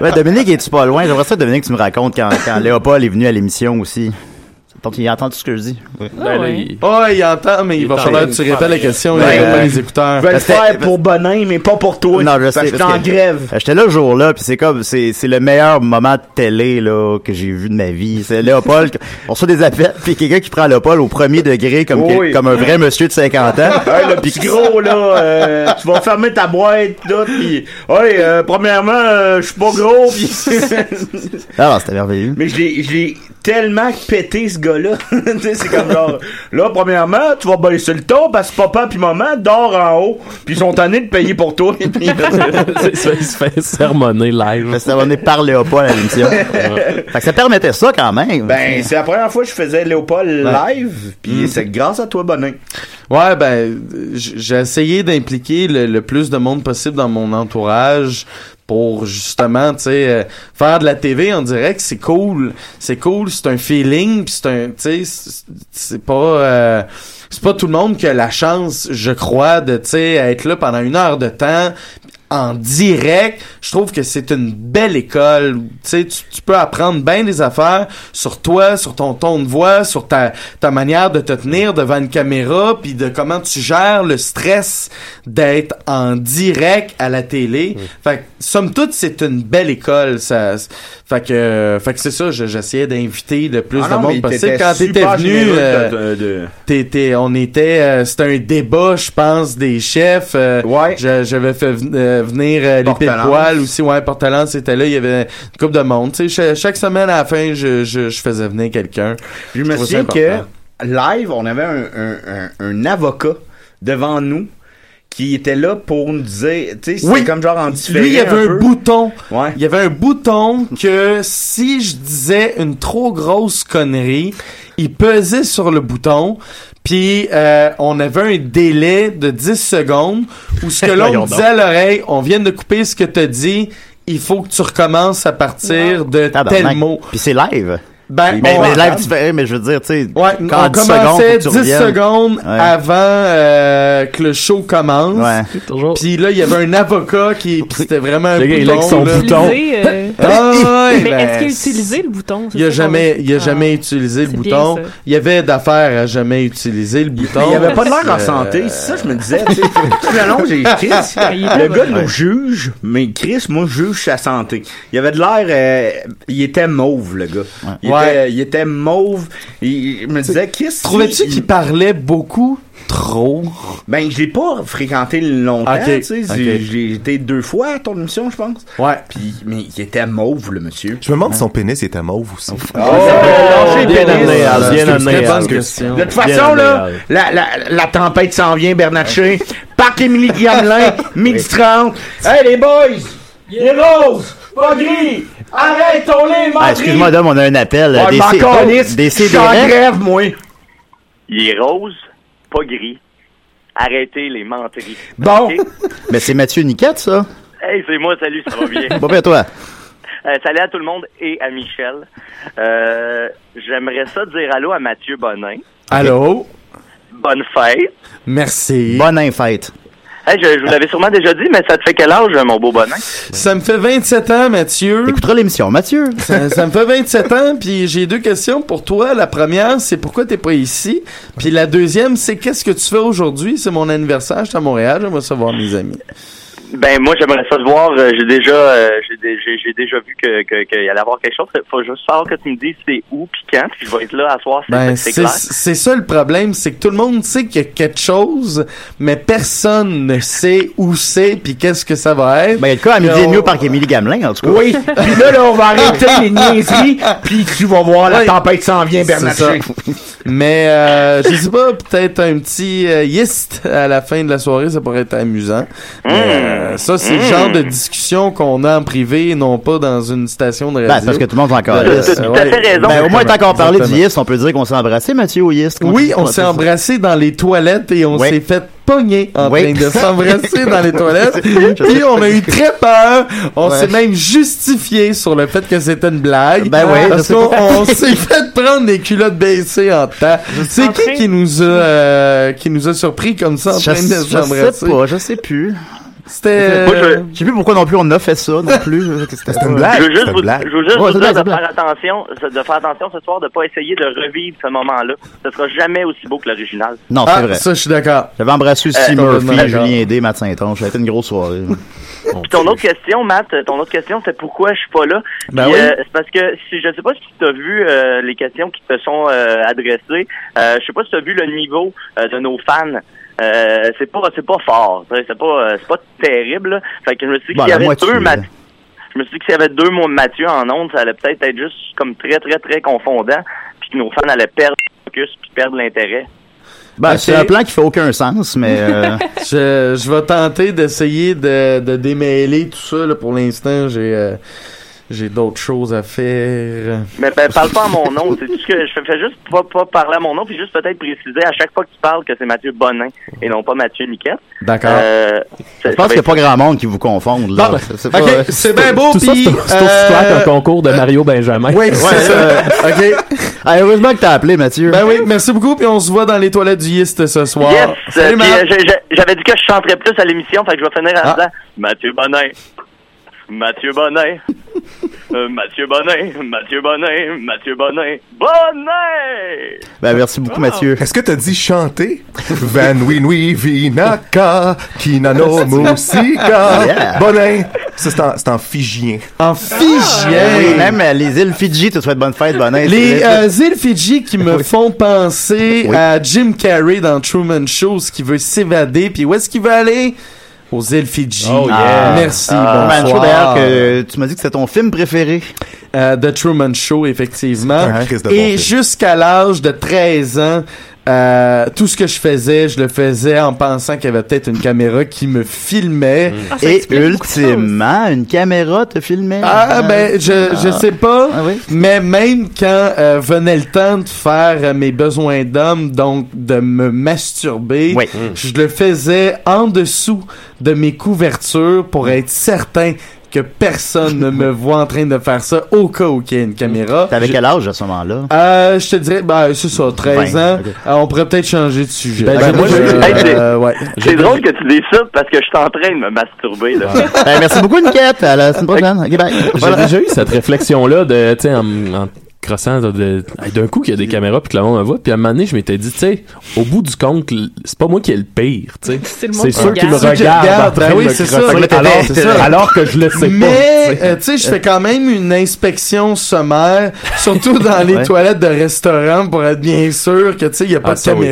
Ouais, Dominique, es-tu pas loin? J'aimerais ça, Dominique, que tu me racontes quand, quand Léopold est venu à l'émission aussi. Donc, il entend tout ce que je dis. Ben là, ouais. il- Oh, il entend, mais il, Il va falloir que tu répètes la question, il Ouais, a pas euh, les écouteurs. Je vais le faire pour Bonin, mais pas pour toi. Non, je Parce sais, que en grève. J'étais là le jour-là, puis c'est comme, c'est, c'est le meilleur moment de télé, là, que j'ai vu de ma vie. C'est Léopold, on reçoit des appels, puis quelqu'un qui prend Léopold au premier degré, comme, Oui. comme un vrai monsieur de 50 ans. Hey, le petit gros, là, euh, <laughs> tu vas fermer ta boîte, là, pis, hey, euh, premièrement, euh, je suis pas gros, pis... Ah, <laughs> non, c'était merveilleux. Mais je l'ai tellement pété, ce gars-là. <laughs> tu sais, c'est comme genre, là, premièrement, tu vas baisser le ton parce que papa pis maman dorment en haut, pis ils sont tannés de payer pour toi. <laughs> Puis- ça, il se fait sermonner live. C'était abonné par Léopold à l'émission. fait que ça permettait ça quand même. ben, c'est la première fois que je faisais Léopold live, pis c'est grâce à toi, Bonin. Ouais, ben, j'ai essayé d'impliquer le, le plus de monde possible dans mon entourage pour justement, tu sais, euh, faire de la TV en direct, c'est cool. C'est cool, c'est un feeling, puis c'est un, tu sais, c'est- pas... euh, c'est pas tout le monde qui a la chance, je crois, de, tu sais, être là pendant une heure de temps en direct, je trouve que c'est une belle école. Tu sais, tu, tu peux apprendre bien des affaires sur toi, sur ton ton de voix, sur ta, ta manière de te tenir devant une caméra, puis de comment tu gères le stress d'être en direct à la télé. Fait que, somme toute, c'est une belle école. Ça, fait que, fait que c'est ça, je- j'essayais d'inviter le plus Ah de non, monde possible. Quand t'étais venu, euh, de- T'étais, on était, euh, c'était un débat, je pense, des chefs. euh, Ouais. J'avais fait euh, venir euh, les Portelance. poil aussi, ouais, Portelance était là, il y avait une couple de monde. Tu sais, cha- chaque semaine à la fin, je, je, je faisais venir quelqu'un. Je me souviens que live, on avait un, un, un, un avocat devant nous qui était là pour nous dire, tu sais, c'était Oui. comme genre en différé Lui, il y avait un, peu. bouton. Ouais. Il y avait un bouton que si je disais une trop grosse connerie, il pesait sur le bouton. Puis euh, on avait un délai de 10 secondes où ce que <laughs> l'on disait à l'oreille, on vient de couper ce que t'as dit, il faut que tu recommences à partir de Tabarnak. tel mot. Puis c'est live. Ben, mais, on- mais live différé, mais je veux dire, tu sais, Ouais, quand on 10 commençait secondes, faut que 10 tu reviennes. secondes Ouais. avant euh, que le show commence. Ouais. Toujours. Puis là, il y avait un avocat qui, <laughs> c'était vraiment un Le gars, il bouton. avec son là. bouton. Utilisé, euh, Ah, <laughs> ouais, mais ben, est-ce qu'il a utilisé le bouton? C'est Il a jamais, il a Ah. jamais utilisé le bouton. bien. Il y avait d'affaires à jamais utiliser le bouton. Il avait pas de l'air en Euh, santé, c'est ça je me disais. tu sais. <laughs> Tout le long, j'ai Chris. Le gars nous juge, mais Chris, moi, je juge sa santé. Il avait de l'air, euh, il était mauve, le gars. Il Ouais, était, il était mauve. Il, il me disait, qu'est-ce Trouvais-tu qu'il parlait beaucoup trop? Ben, je l'ai pas fréquenté longtemps, Ok, tu sais. ok. J'ai été deux fois à ton émission, je pense. Ouais. Puis, mais il était mauve, le monsieur. Je me demande si son pénis était mauve aussi. bien pénis. amené, Al, bien amené. Bien De toute façon, amené, là, la, la, la tempête s'en vient, Bernatchez. Parc Émilie Gamelin, <laughs> midi 30. Hey, les boys! Les roses! Pas gris! Arrêtons les Ah, excuse-moi, Dom, on a un appel. euh, Ouais, des, calisse. des grève, moi. Il est rose, pas gris. Arrêtez les menteries. Bon. <laughs> Mais c'est Mathieu Niquette, ça? Hey, c'est moi, salut, ça va bien? <laughs> Bon, bien, toi. Euh, salut à tout le monde et à Michel. Euh, J'aimerais ça dire allô à Mathieu Bonin. Allô? Bonne fête. Merci. Bonne infête. Hey, je, je vous l'avais sûrement déjà dit, mais ça te fait quel âge, mon beau Bonin? Ça me fait 27 ans, Mathieu. Écoutera l'émission, Mathieu. Ça, ça me fait 27 ans, puis j'ai deux questions pour toi. La première, c'est pourquoi t'es pas ici? Puis la deuxième, c'est qu'est-ce que tu fais aujourd'hui? C'est mon anniversaire, je suis à Montréal, j'aimerais savoir mes amis. Ben moi j'aimerais ça te voir. Euh, j'ai déjà euh, j'ai dé- j'ai j'ai déjà vu que que- qu'il y allait avoir quelque chose. Faut juste savoir que tu me dises c'est où puis quand. Puis je vais être là à soir. C'est Ben, c'est c'est clair. c'est ça le problème, c'est que tout le monde sait qu'il y a quelque chose, mais personne ne sait où c'est puis qu'est-ce que ça va être. Ben, il y a le cas à midi et demi on- au parc Émilie Gamelin, en tout cas. Oui. <laughs> Puis là, là, on va arrêter <laughs> les niaiseries. Puis tu vas voir, la Ouais. tempête s'en vient, C'est ça. Bernatchez. <laughs> Mais euh, je sais pas, peut-être un petit euh, yist à la fin de la soirée, ça pourrait être amusant. Mais, euh, ça, c'est le Mmh. genre de discussion qu'on a en privé, et non pas dans une station de radio. Ben, c'est parce que tout le monde va encore Euh. T'as tout à fait raison. Ben, au moins, tant qu'on parlait du. Yist, on peut dire qu'on s'est embrassé, Mathieu, au Yist. Oui, tu- on s'est tu- embrassé dans les toilettes et on Oui. s'est fait pogner en Oui. train de <laughs> s'embrasser dans les toilettes. <laughs> Je Puis on a eu très peur. On Ouais. s'est même justifié sur le fait que c'était une blague. Ben oui, je Parce qu'on s'est fait prendre des culottes baissées en temps. C'est qui qui nous a euh, qui nous a surpris comme ça en Je, train de je s'embrasser? sais pas, je sais plus. C'était euh, Je sais plus pourquoi non plus on a fait ça non plus. C'était une blague. Je veux juste vous, je veux juste Ouais, vous c'est dire de faire attention, de faire attention ce soir, de pas essayer de revivre ce moment-là. Ce sera jamais aussi beau que l'original. Non, c'est Ah, vrai. ça je suis d'accord. J'avais embrassé aussi Euh, Murphy. Julien D, Matt Saint-Onge. Ça a été une grosse soirée. <laughs> Puis ton autre question, Matt, ton autre question, c'est pourquoi je suis pas là? Ben oui. euh, c'est parce que si je sais pas si tu as vu euh, les questions qui te sont euh, adressées. Euh, je sais pas si tu as vu le niveau euh, de nos fans. Euh, c'est pas c'est pas fort, c'est pas euh, c'est pas terrible. là. Fait que je me suis dit Bon, qu'il y avait moitié, deux je me suis dit que s'il y avait deux mots de Mathieu en ondes, ça allait peut-être être juste comme très très très confondant, puis que nos fans allaient perdre le focus puis perdre l'intérêt. Ben, c'est un plan qui fait aucun sens, mais euh, <laughs> Je, je vais tenter d'essayer de, de démêler tout ça. Là, pour l'instant, j'ai euh, j'ai d'autres choses à faire. Mais ben, parle pas à mon nom. C'est tout ce que je fais, fais juste pas, pas parler à mon nom, puis juste peut-être préciser à chaque fois que tu parles que c'est Mathieu Bonin et non pas Mathieu Niquette. D'accord. Euh, je pense qu'il n'y a pas grand monde qui vous confonde. Là. Ben, C'est- pas- bien beau. Tout ça, puis, c'est aussi euh, clair qu'un concours de Mario Benjamin. Oui, c'est ça. ok. Ah, heureusement que t'as appelé, Mathieu. Ben oui, merci beaucoup. Puis on se voit dans les toilettes du Yist ce soir. Yes! Salut, euh, euh, J'avais dit que je chanterais plus à l'émission, fait que je vais finir en Ah. disant Mathieu Bonin. Mathieu Bonin. <laughs> Euh, Mathieu Bonin. Mathieu Bonin. Mathieu Bonin. Bonin! Ben, merci beaucoup, Mathieu. Est-ce que t'as dit chanter? Van Winui Vinaka, Kinano <laughs> Musika, Yeah. Bonin. Ça, c'est en, c'est en figien. En figien. Oui, même euh, les îles Fidji te souhaitent bonne fête, Bonin. Les euh, îles Fidji qui me font penser Oui. à Jim Carrey dans Truman Show, qui veut s'évader. Puis où est-ce qu'il veut aller? Aux îles Fidji. Oh, yeah. Ah, Merci, Truman Show, bonsoir. d'ailleurs, que tu m'as dit que c'était ton film préféré. Euh, The Truman Show, effectivement. Un Christ de bon Et jusqu'à l'âge de 13 ans, euh, tout ce que je faisais, je le faisais en pensant qu'il y avait peut-être une caméra qui me filmait. Ah, Et ultimement, une caméra te filmait. Ah, ben, je, je sais pas. Ah oui? Mais même quand euh, venait le temps de faire euh, mes besoins d'homme, donc de me masturber, Oui. je le faisais en dessous de mes couvertures pour être certain que personne ne me voit en train de faire ça au cas où il y ait une caméra. T'avais quel âge à ce moment-là? Euh, je te dirais, ben, c'est ça, 13 20, ans. Euh, on pourrait peut-être changer de sujet. Ben, Ben, moi, je- j'ai- Hey, c'est- euh, ouais. C'est drôle que tu dises ça parce que je suis en train de me masturber, là. Ben, merci beaucoup, Niquette. À la semaine prochaine. Ok, bye. J'ai Voilà. déjà eu cette réflexion-là de, tu sais, en, en crossant d'un coup qu'il y a des caméras puis que le monde me voit puis à un moment donné je m'étais dit tu sais au bout du compte c'est pas moi qui est le pire tu sais C'est c'est qui me. Ceux regardent ben oui, de c'est ça. alors, ça. que je le sais pas Mais, tu sais. euh, tu sais, je fais quand même une inspection sommaire, surtout dans les Ouais. toilettes de restaurants pour être bien sûr que, tu sais, il n'y a pas Ah, de ça, oui.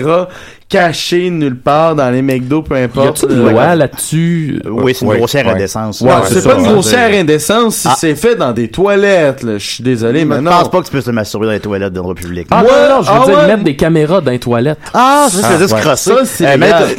Cachée nulle part dans les McDo, peu y importe. a-tu une Euh, loi là-dessus? Oui, c'est une grossière ouais. indécence. Ouais, Ouais, c'est ça, pas une ouais. grossière indécence si Ah. c'est fait dans des toilettes, là. Je suis désolé, mais Je non. pense pas que tu peux te masturber dans les toilettes de l'endroit public. ah Ouais, non non je veux ah dire ouais? mettre des caméras dans les toilettes Ah, ça, c'est Ah, juste ouais. crosser. Euh,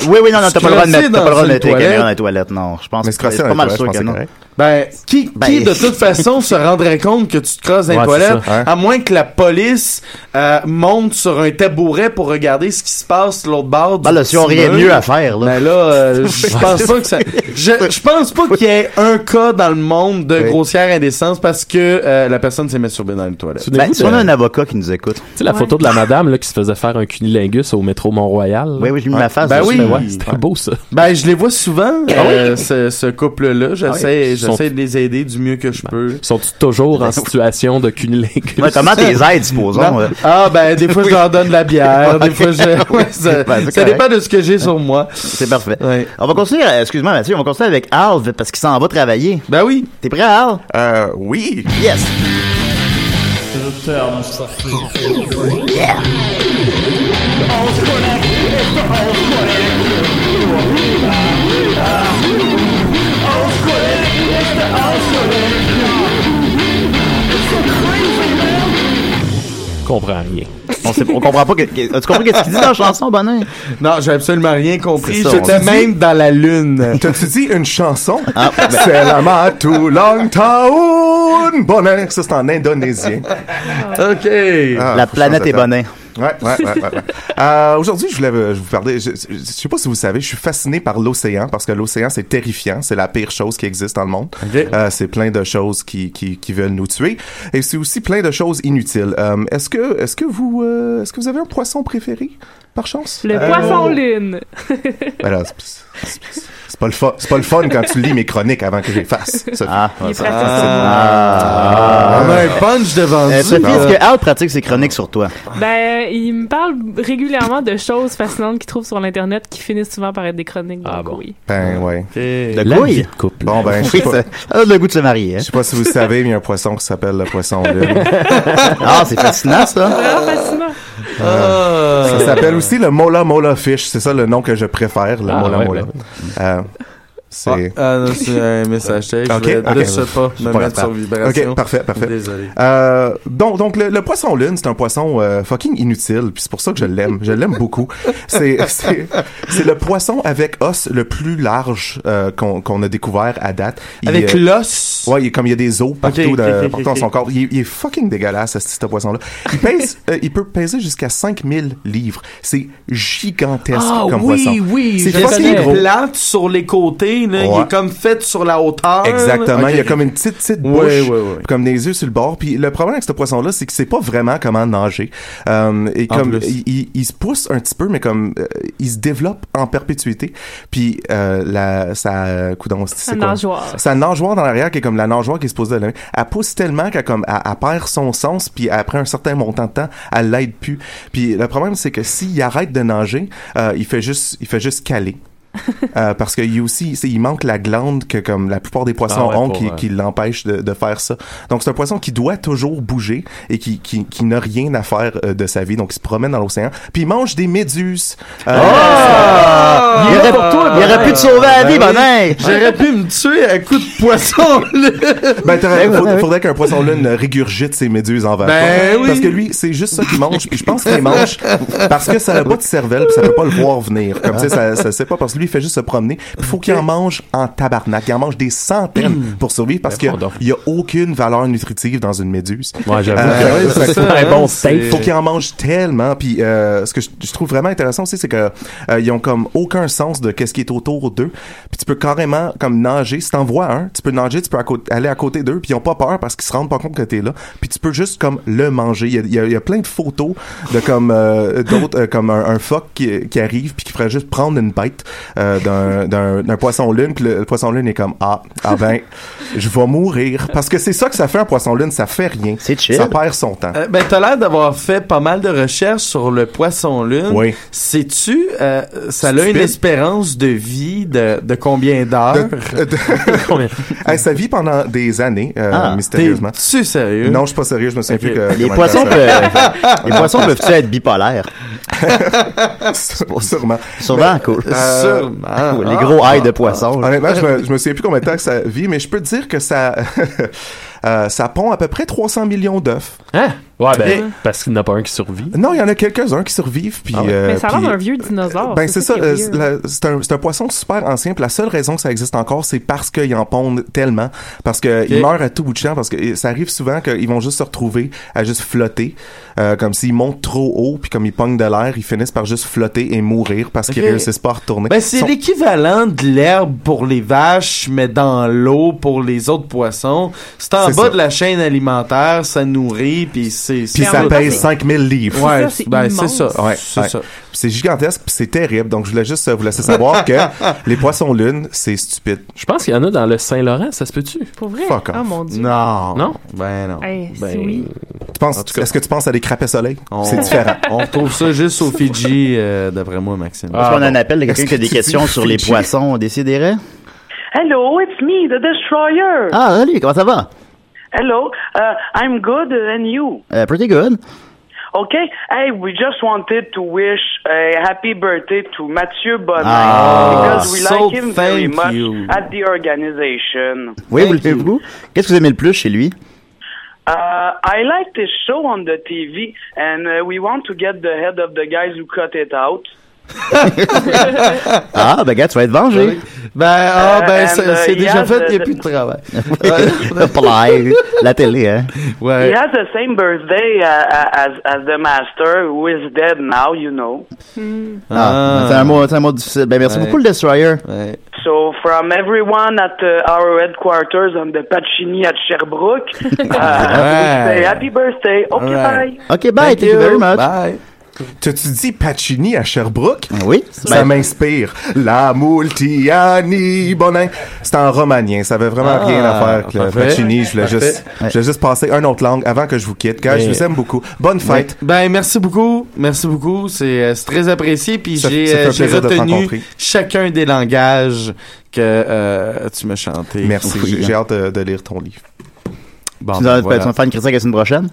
oui, oui, non, non, t'as pas le droit de mettre, Crosser t'as pas le droit de dans mettre une les caméras dans les toilettes, non. Je pense que c'est pas mal sûr je que non. Ben, qui, Ben- qui de <laughs> toute façon se rendrait compte que tu te crosses dans les Ouais, toilettes, ça. à moins que la police euh, monte sur un tabouret pour regarder ce qui se passe de l'autre bord du Ben là, si on rien mieux à faire, là. Ben là, euh, <laughs> je pense pas que ça. Je, je pense pas qu'il y ait un cas dans le monde de Oui. grossière indécence parce que euh, la personne s'est masturbée dans une toilette. Souvenez-vous Ben, si on a un avocat qui nous écoute. tu sais la Ouais. photo de la madame là qui se faisait faire un cunilingus au métro Mont-Royal? Oui, oui, j'ai mis ma face. Ben dessus. oui. C'était beau ça Ben, je les vois souvent, euh, ce, ce couple-là. J'essaie, Ils sont- j'essaie de les aider du mieux que je peux. sont-ils toujours en situation de cunilingus <laughs> Ouais, comment t'es aides, supposons? Non. euh? Ah ben des fois je leur donne de la bière, <laughs> des fois je <laughs> ouais, ça, Ben, ça dépend de ce que j'ai sur moi. C'est parfait. Ouais. On va continuer, euh, excuse-moi Mathieu, on va continuer avec Al parce qu'il s'en va travailler. Ben oui. T'es prêt, Al? Euh, oui. Yes! Je comprends rien On, sait, on comprend pas. Que, que- as-tu compris qu'est-ce qu'il dit dans la <laughs> chanson, Bonin? Non, j'ai absolument rien compris. J'étais même dans la lune. T'as-tu dit une chanson? Ah, ben- <laughs> C'est la Matu Long Town Bonheur. Ça, c'est en indonésien. OK. Ah, La faut planète est Bonin. Ouais, ouais, ouais, ouais. ouais. <laughs> Euh, Aujourd'hui, je voulais je vous parler. Je, je, je sais pas si vous savez, je suis fasciné par l'océan parce que l'océan c'est terrifiant, c'est la pire chose qui existe dans le monde. Ok. Euh, c'est plein de choses qui, qui, qui veulent nous tuer et c'est aussi plein de choses inutiles. Euh, est-ce que est-ce que vous euh, est-ce que vous avez un poisson préféré? Par chance? Le Euh, poisson lune. <laughs> c'est- c'est- c'est- c'est pas le fun, c'est pas le fun quand tu lis mes chroniques avant que je les fasse. Sophie. Ah, pratique. Ah. On a un punch devant Euh, nous. Sophie, est-ce que Al pratique ses chroniques sur toi? Ben, il me parle régulièrement de choses fascinantes qu'il trouve sur l'Internet qui finissent souvent par être des chroniques. Ah donc bon. oui. Ben ouais. De la couilles? vie de couple Bon ben, je <laughs> Oui, sais pas, ça le goût de se marier. je Hein? sais pas si vous savez, mais il y a un poisson qui s'appelle le poisson <laughs> lune. Ah, c'est fascinant, ça. Vraiment fascinant. Ah. Ça s'appelle aussi le Mola Mola Fish. C'est ça le nom que je préfère, le Ah, Mola ouais, Mola. ouais. Euh, c'est... Ah non, c'est un <laughs> message texte. Ok, je vais ok. de ce pas me pas mettre sur vibration. Ok, parfait, parfait. Désolé. Euh, donc, donc le, le poisson lune, c'est un poisson euh, fucking inutile, puis c'est pour ça que je l'aime. Je l'aime beaucoup. C'est <laughs> c'est c'est le poisson avec os le plus large euh, qu'on qu'on a découvert à date. Il, Avec l'os? Ouais, il est comme il y a des os partout, de- partout dans son corps. Il, est- il est fucking dégueulasse, ce, ce poisson-là. Il pèse, <laughs> il peut peser jusqu'à 5000 livres. C'est gigantesque Ah comme oui, poisson. oui. C'est C'est fucking plate sur les côtés. Là. Il est comme fait sur la hauteur. Exactement. Il y a comme une petite, petite bouche, ouais, ouais. comme des yeux sur le bord. Puis le problème avec ce poisson-là, c'est que c'est pas vraiment comment nager. Euh, et En comme plus. il, il- il se pousse un petit peu, mais comme euh, il se développe en perpétuité. Puis euh, la, sa, coudonc, c'est Sa quoi? nageoire. Sa nageoire dans l'arrière, qui est comme la nageoire qui est supposée aller. Elle pousse tellement qu'elle comme, elle, elle perd son sens, puis après un certain montant de temps, elle l'aide plus. Puis le problème, c'est que s'il arrête de nager, euh, il fait juste, il fait juste caler. Euh, parce qu'il aussi, c'est- il manque la glande que comme la plupart des poissons Ah ouais, ont pour, qui, euh, qui l'empêche de, de faire ça. Donc c'est un poisson qui doit toujours bouger et qui, qui, qui n'a rien à faire euh, de sa vie. Donc il se promène dans l'océan. Puis il mange des méduses. Euh, Ah! Il aurait, il aurait pu te sauver la vie, Ben oui. J'aurais pu me tuer à coup de poisson. là. Ben, faut- faudrait qu'un poisson lune régurgite ses méduses envers Ben toi. oui. Parce que lui, c'est juste ça qu'il mange. Puis je pense qu'il mange parce que ça n'a pas de cervelle, puis ça peut pas le voir venir. Comme ça, ça, ça sait pas parce que lui, il fait juste se promener. Puis faut qu'il en mange en tabarnak. Il en mange des centaines <clears throat> pour survivre parce qu'il y a- il a aucune valeur nutritive dans une méduse. Ouais, j'avoue Euh, c'est un bon steak. faut qu'ils en mangent tellement puis euh, ce que je, je trouve vraiment intéressant aussi c'est que euh, ils ont comme aucun sens de qu'est-ce qui est autour d'eux puis tu peux carrément comme nager si t'en vois un tu peux nager tu peux à côté- aller à côté d'eux puis ils ont pas peur parce qu'ils se rendent pas compte que t'es là puis tu peux juste comme le manger il y a, il y a- il y a plein de photos de comme euh, d'autres euh, comme un, un phoque qui, qui arrive puis qui ferait juste prendre une bête euh, d'un, poisson lune, puis le, le poisson lune est comme ah ah ben <laughs> je vais mourir parce que c'est ça que ça fait un poisson lune, ça fait rien. C'est chill. Ça perd son temps. Euh, ben, t'as l'air d'avoir fait pas mal de recherches sur le poisson lune. Oui. Sais-tu, euh, ça a une espérance de vie de, de combien d'heures? De- de- <laughs> <laughs> Hey, ça vit pendant des années, euh, Ah. mystérieusement. Tu sérieux? Non, je suis pas sérieux, je me souviens plus que. Les poissons, peuvent, les poissons peuvent-ils être bipolaires? Sûrement. Sûrement, cool. Euh, <laughs> Sûrement. les gros ailes de poissons. là. Honnêtement, je me, je me souviens plus combien de temps que ça vit, mais je peux te dire que ça, <laughs> euh, ça pond à peu près 300 millions d'œufs. Hein? Ouais, ben, Et- parce qu'il n'y en a pas un qui survit. Non, il y en a quelques-uns qui survivent. Puis, Ah ouais. euh, Mais ça a l'air d'un vieux dinosaure. Ben c'est ça, euh, c'est un, poisson super ancien. Puis la seule raison que ça existe encore, c'est parce qu'ils en pondent tellement, parce que ils meurent à tout bout de champ, parce que ça arrive souvent qu'ils vont juste se retrouver à juste flotter, euh, comme s'ils montent trop haut, puis comme ils pognent de l'air, ils finissent par juste flotter et mourir parce qu'ils Ok. réussissent pas à retourner. Ben, c'est sont- l'équivalent de l'herbe pour les vaches, mais dans l'eau pour les autres poissons. C'est en C'est bas ça. de la chaîne alimentaire, ça nourrit, puis c'est... Puis ça pèse 5000 livres. Ouais, c'est ben, ça. Ouais, c'est ouais. ça. C'est gigantesque, puis c'est terrible. Donc je voulais juste euh, vous laisser savoir que <laughs> les poissons lunes, c'est stupide. Je pense qu'il y en a dans le Saint-Laurent, ça se peut-tu? Pour vrai? Fuck off. Oh mon dieu. Non. Non? Ben non. Hey, Ben, oui. Tu penses, est-ce que tu penses à des crapets soleil? On- C'est différent. <laughs> On retrouve ça juste au Fidji, euh, d'après moi, Maxime. Est-ce qu'on a un appel de quelqu'un qui a des questions sur les poissons décidérés? Hello, it's me, the Destroyer. Ah, salut, comment ça va? Hello, uh, I'm good, and you? Euh, pretty good. Okay. Hey, we just wanted to wish a happy birthday to Mathieu Bonin Ah, because we so like him very much you. at the organization. Oui, Thank voulez-vous? Qu'est-ce que vous aimez le plus chez lui? Uh, I like this show on the TV, and uh, we want to get the head of the guys who cut it out. Ah, ben, gars, tu vas être vengé. Ben, ah, ben, and, c'est uh, c'est he déjà has fait, il n'y a the- plus de travail. <laughs> Play. <laughs> La télé, hein? He Ouais. has the same birthday uh, as as the master, who is dead now, you know. Ah, c'est un mot, c'est un mot difficile. Ben, merci Ouais. beaucoup, le Destroyer. Ouais. So from everyone at uh, our headquarters on the Pacini at Sherbrooke, <laughs> uh, we say happy birthday. Okay, Alright. bye. OK, bye, thank, you very much. Bye. T'as-tu dit Pacini à Sherbrooke? Oui. Ça Ben, m'inspire. La Multiani Bonin. C'est en romanien. Ça avait vraiment Ah, rien à faire avec le. Pacini. Je voulais Parfait. juste, je voulais juste passer une autre langue avant que je vous quitte. Gars, je Mais- vous aime beaucoup. Bonne fête. Ben, merci beaucoup. Merci beaucoup. C'est euh, très apprécié. Puis j'ai euh, de retenu chacun des langages que euh, tu m'as chanté. Merci. J'ai- hein. Hâte de, de lire ton livre. Bon, tu ben, vas, voilà. tu vas faire une critique la semaine prochaine?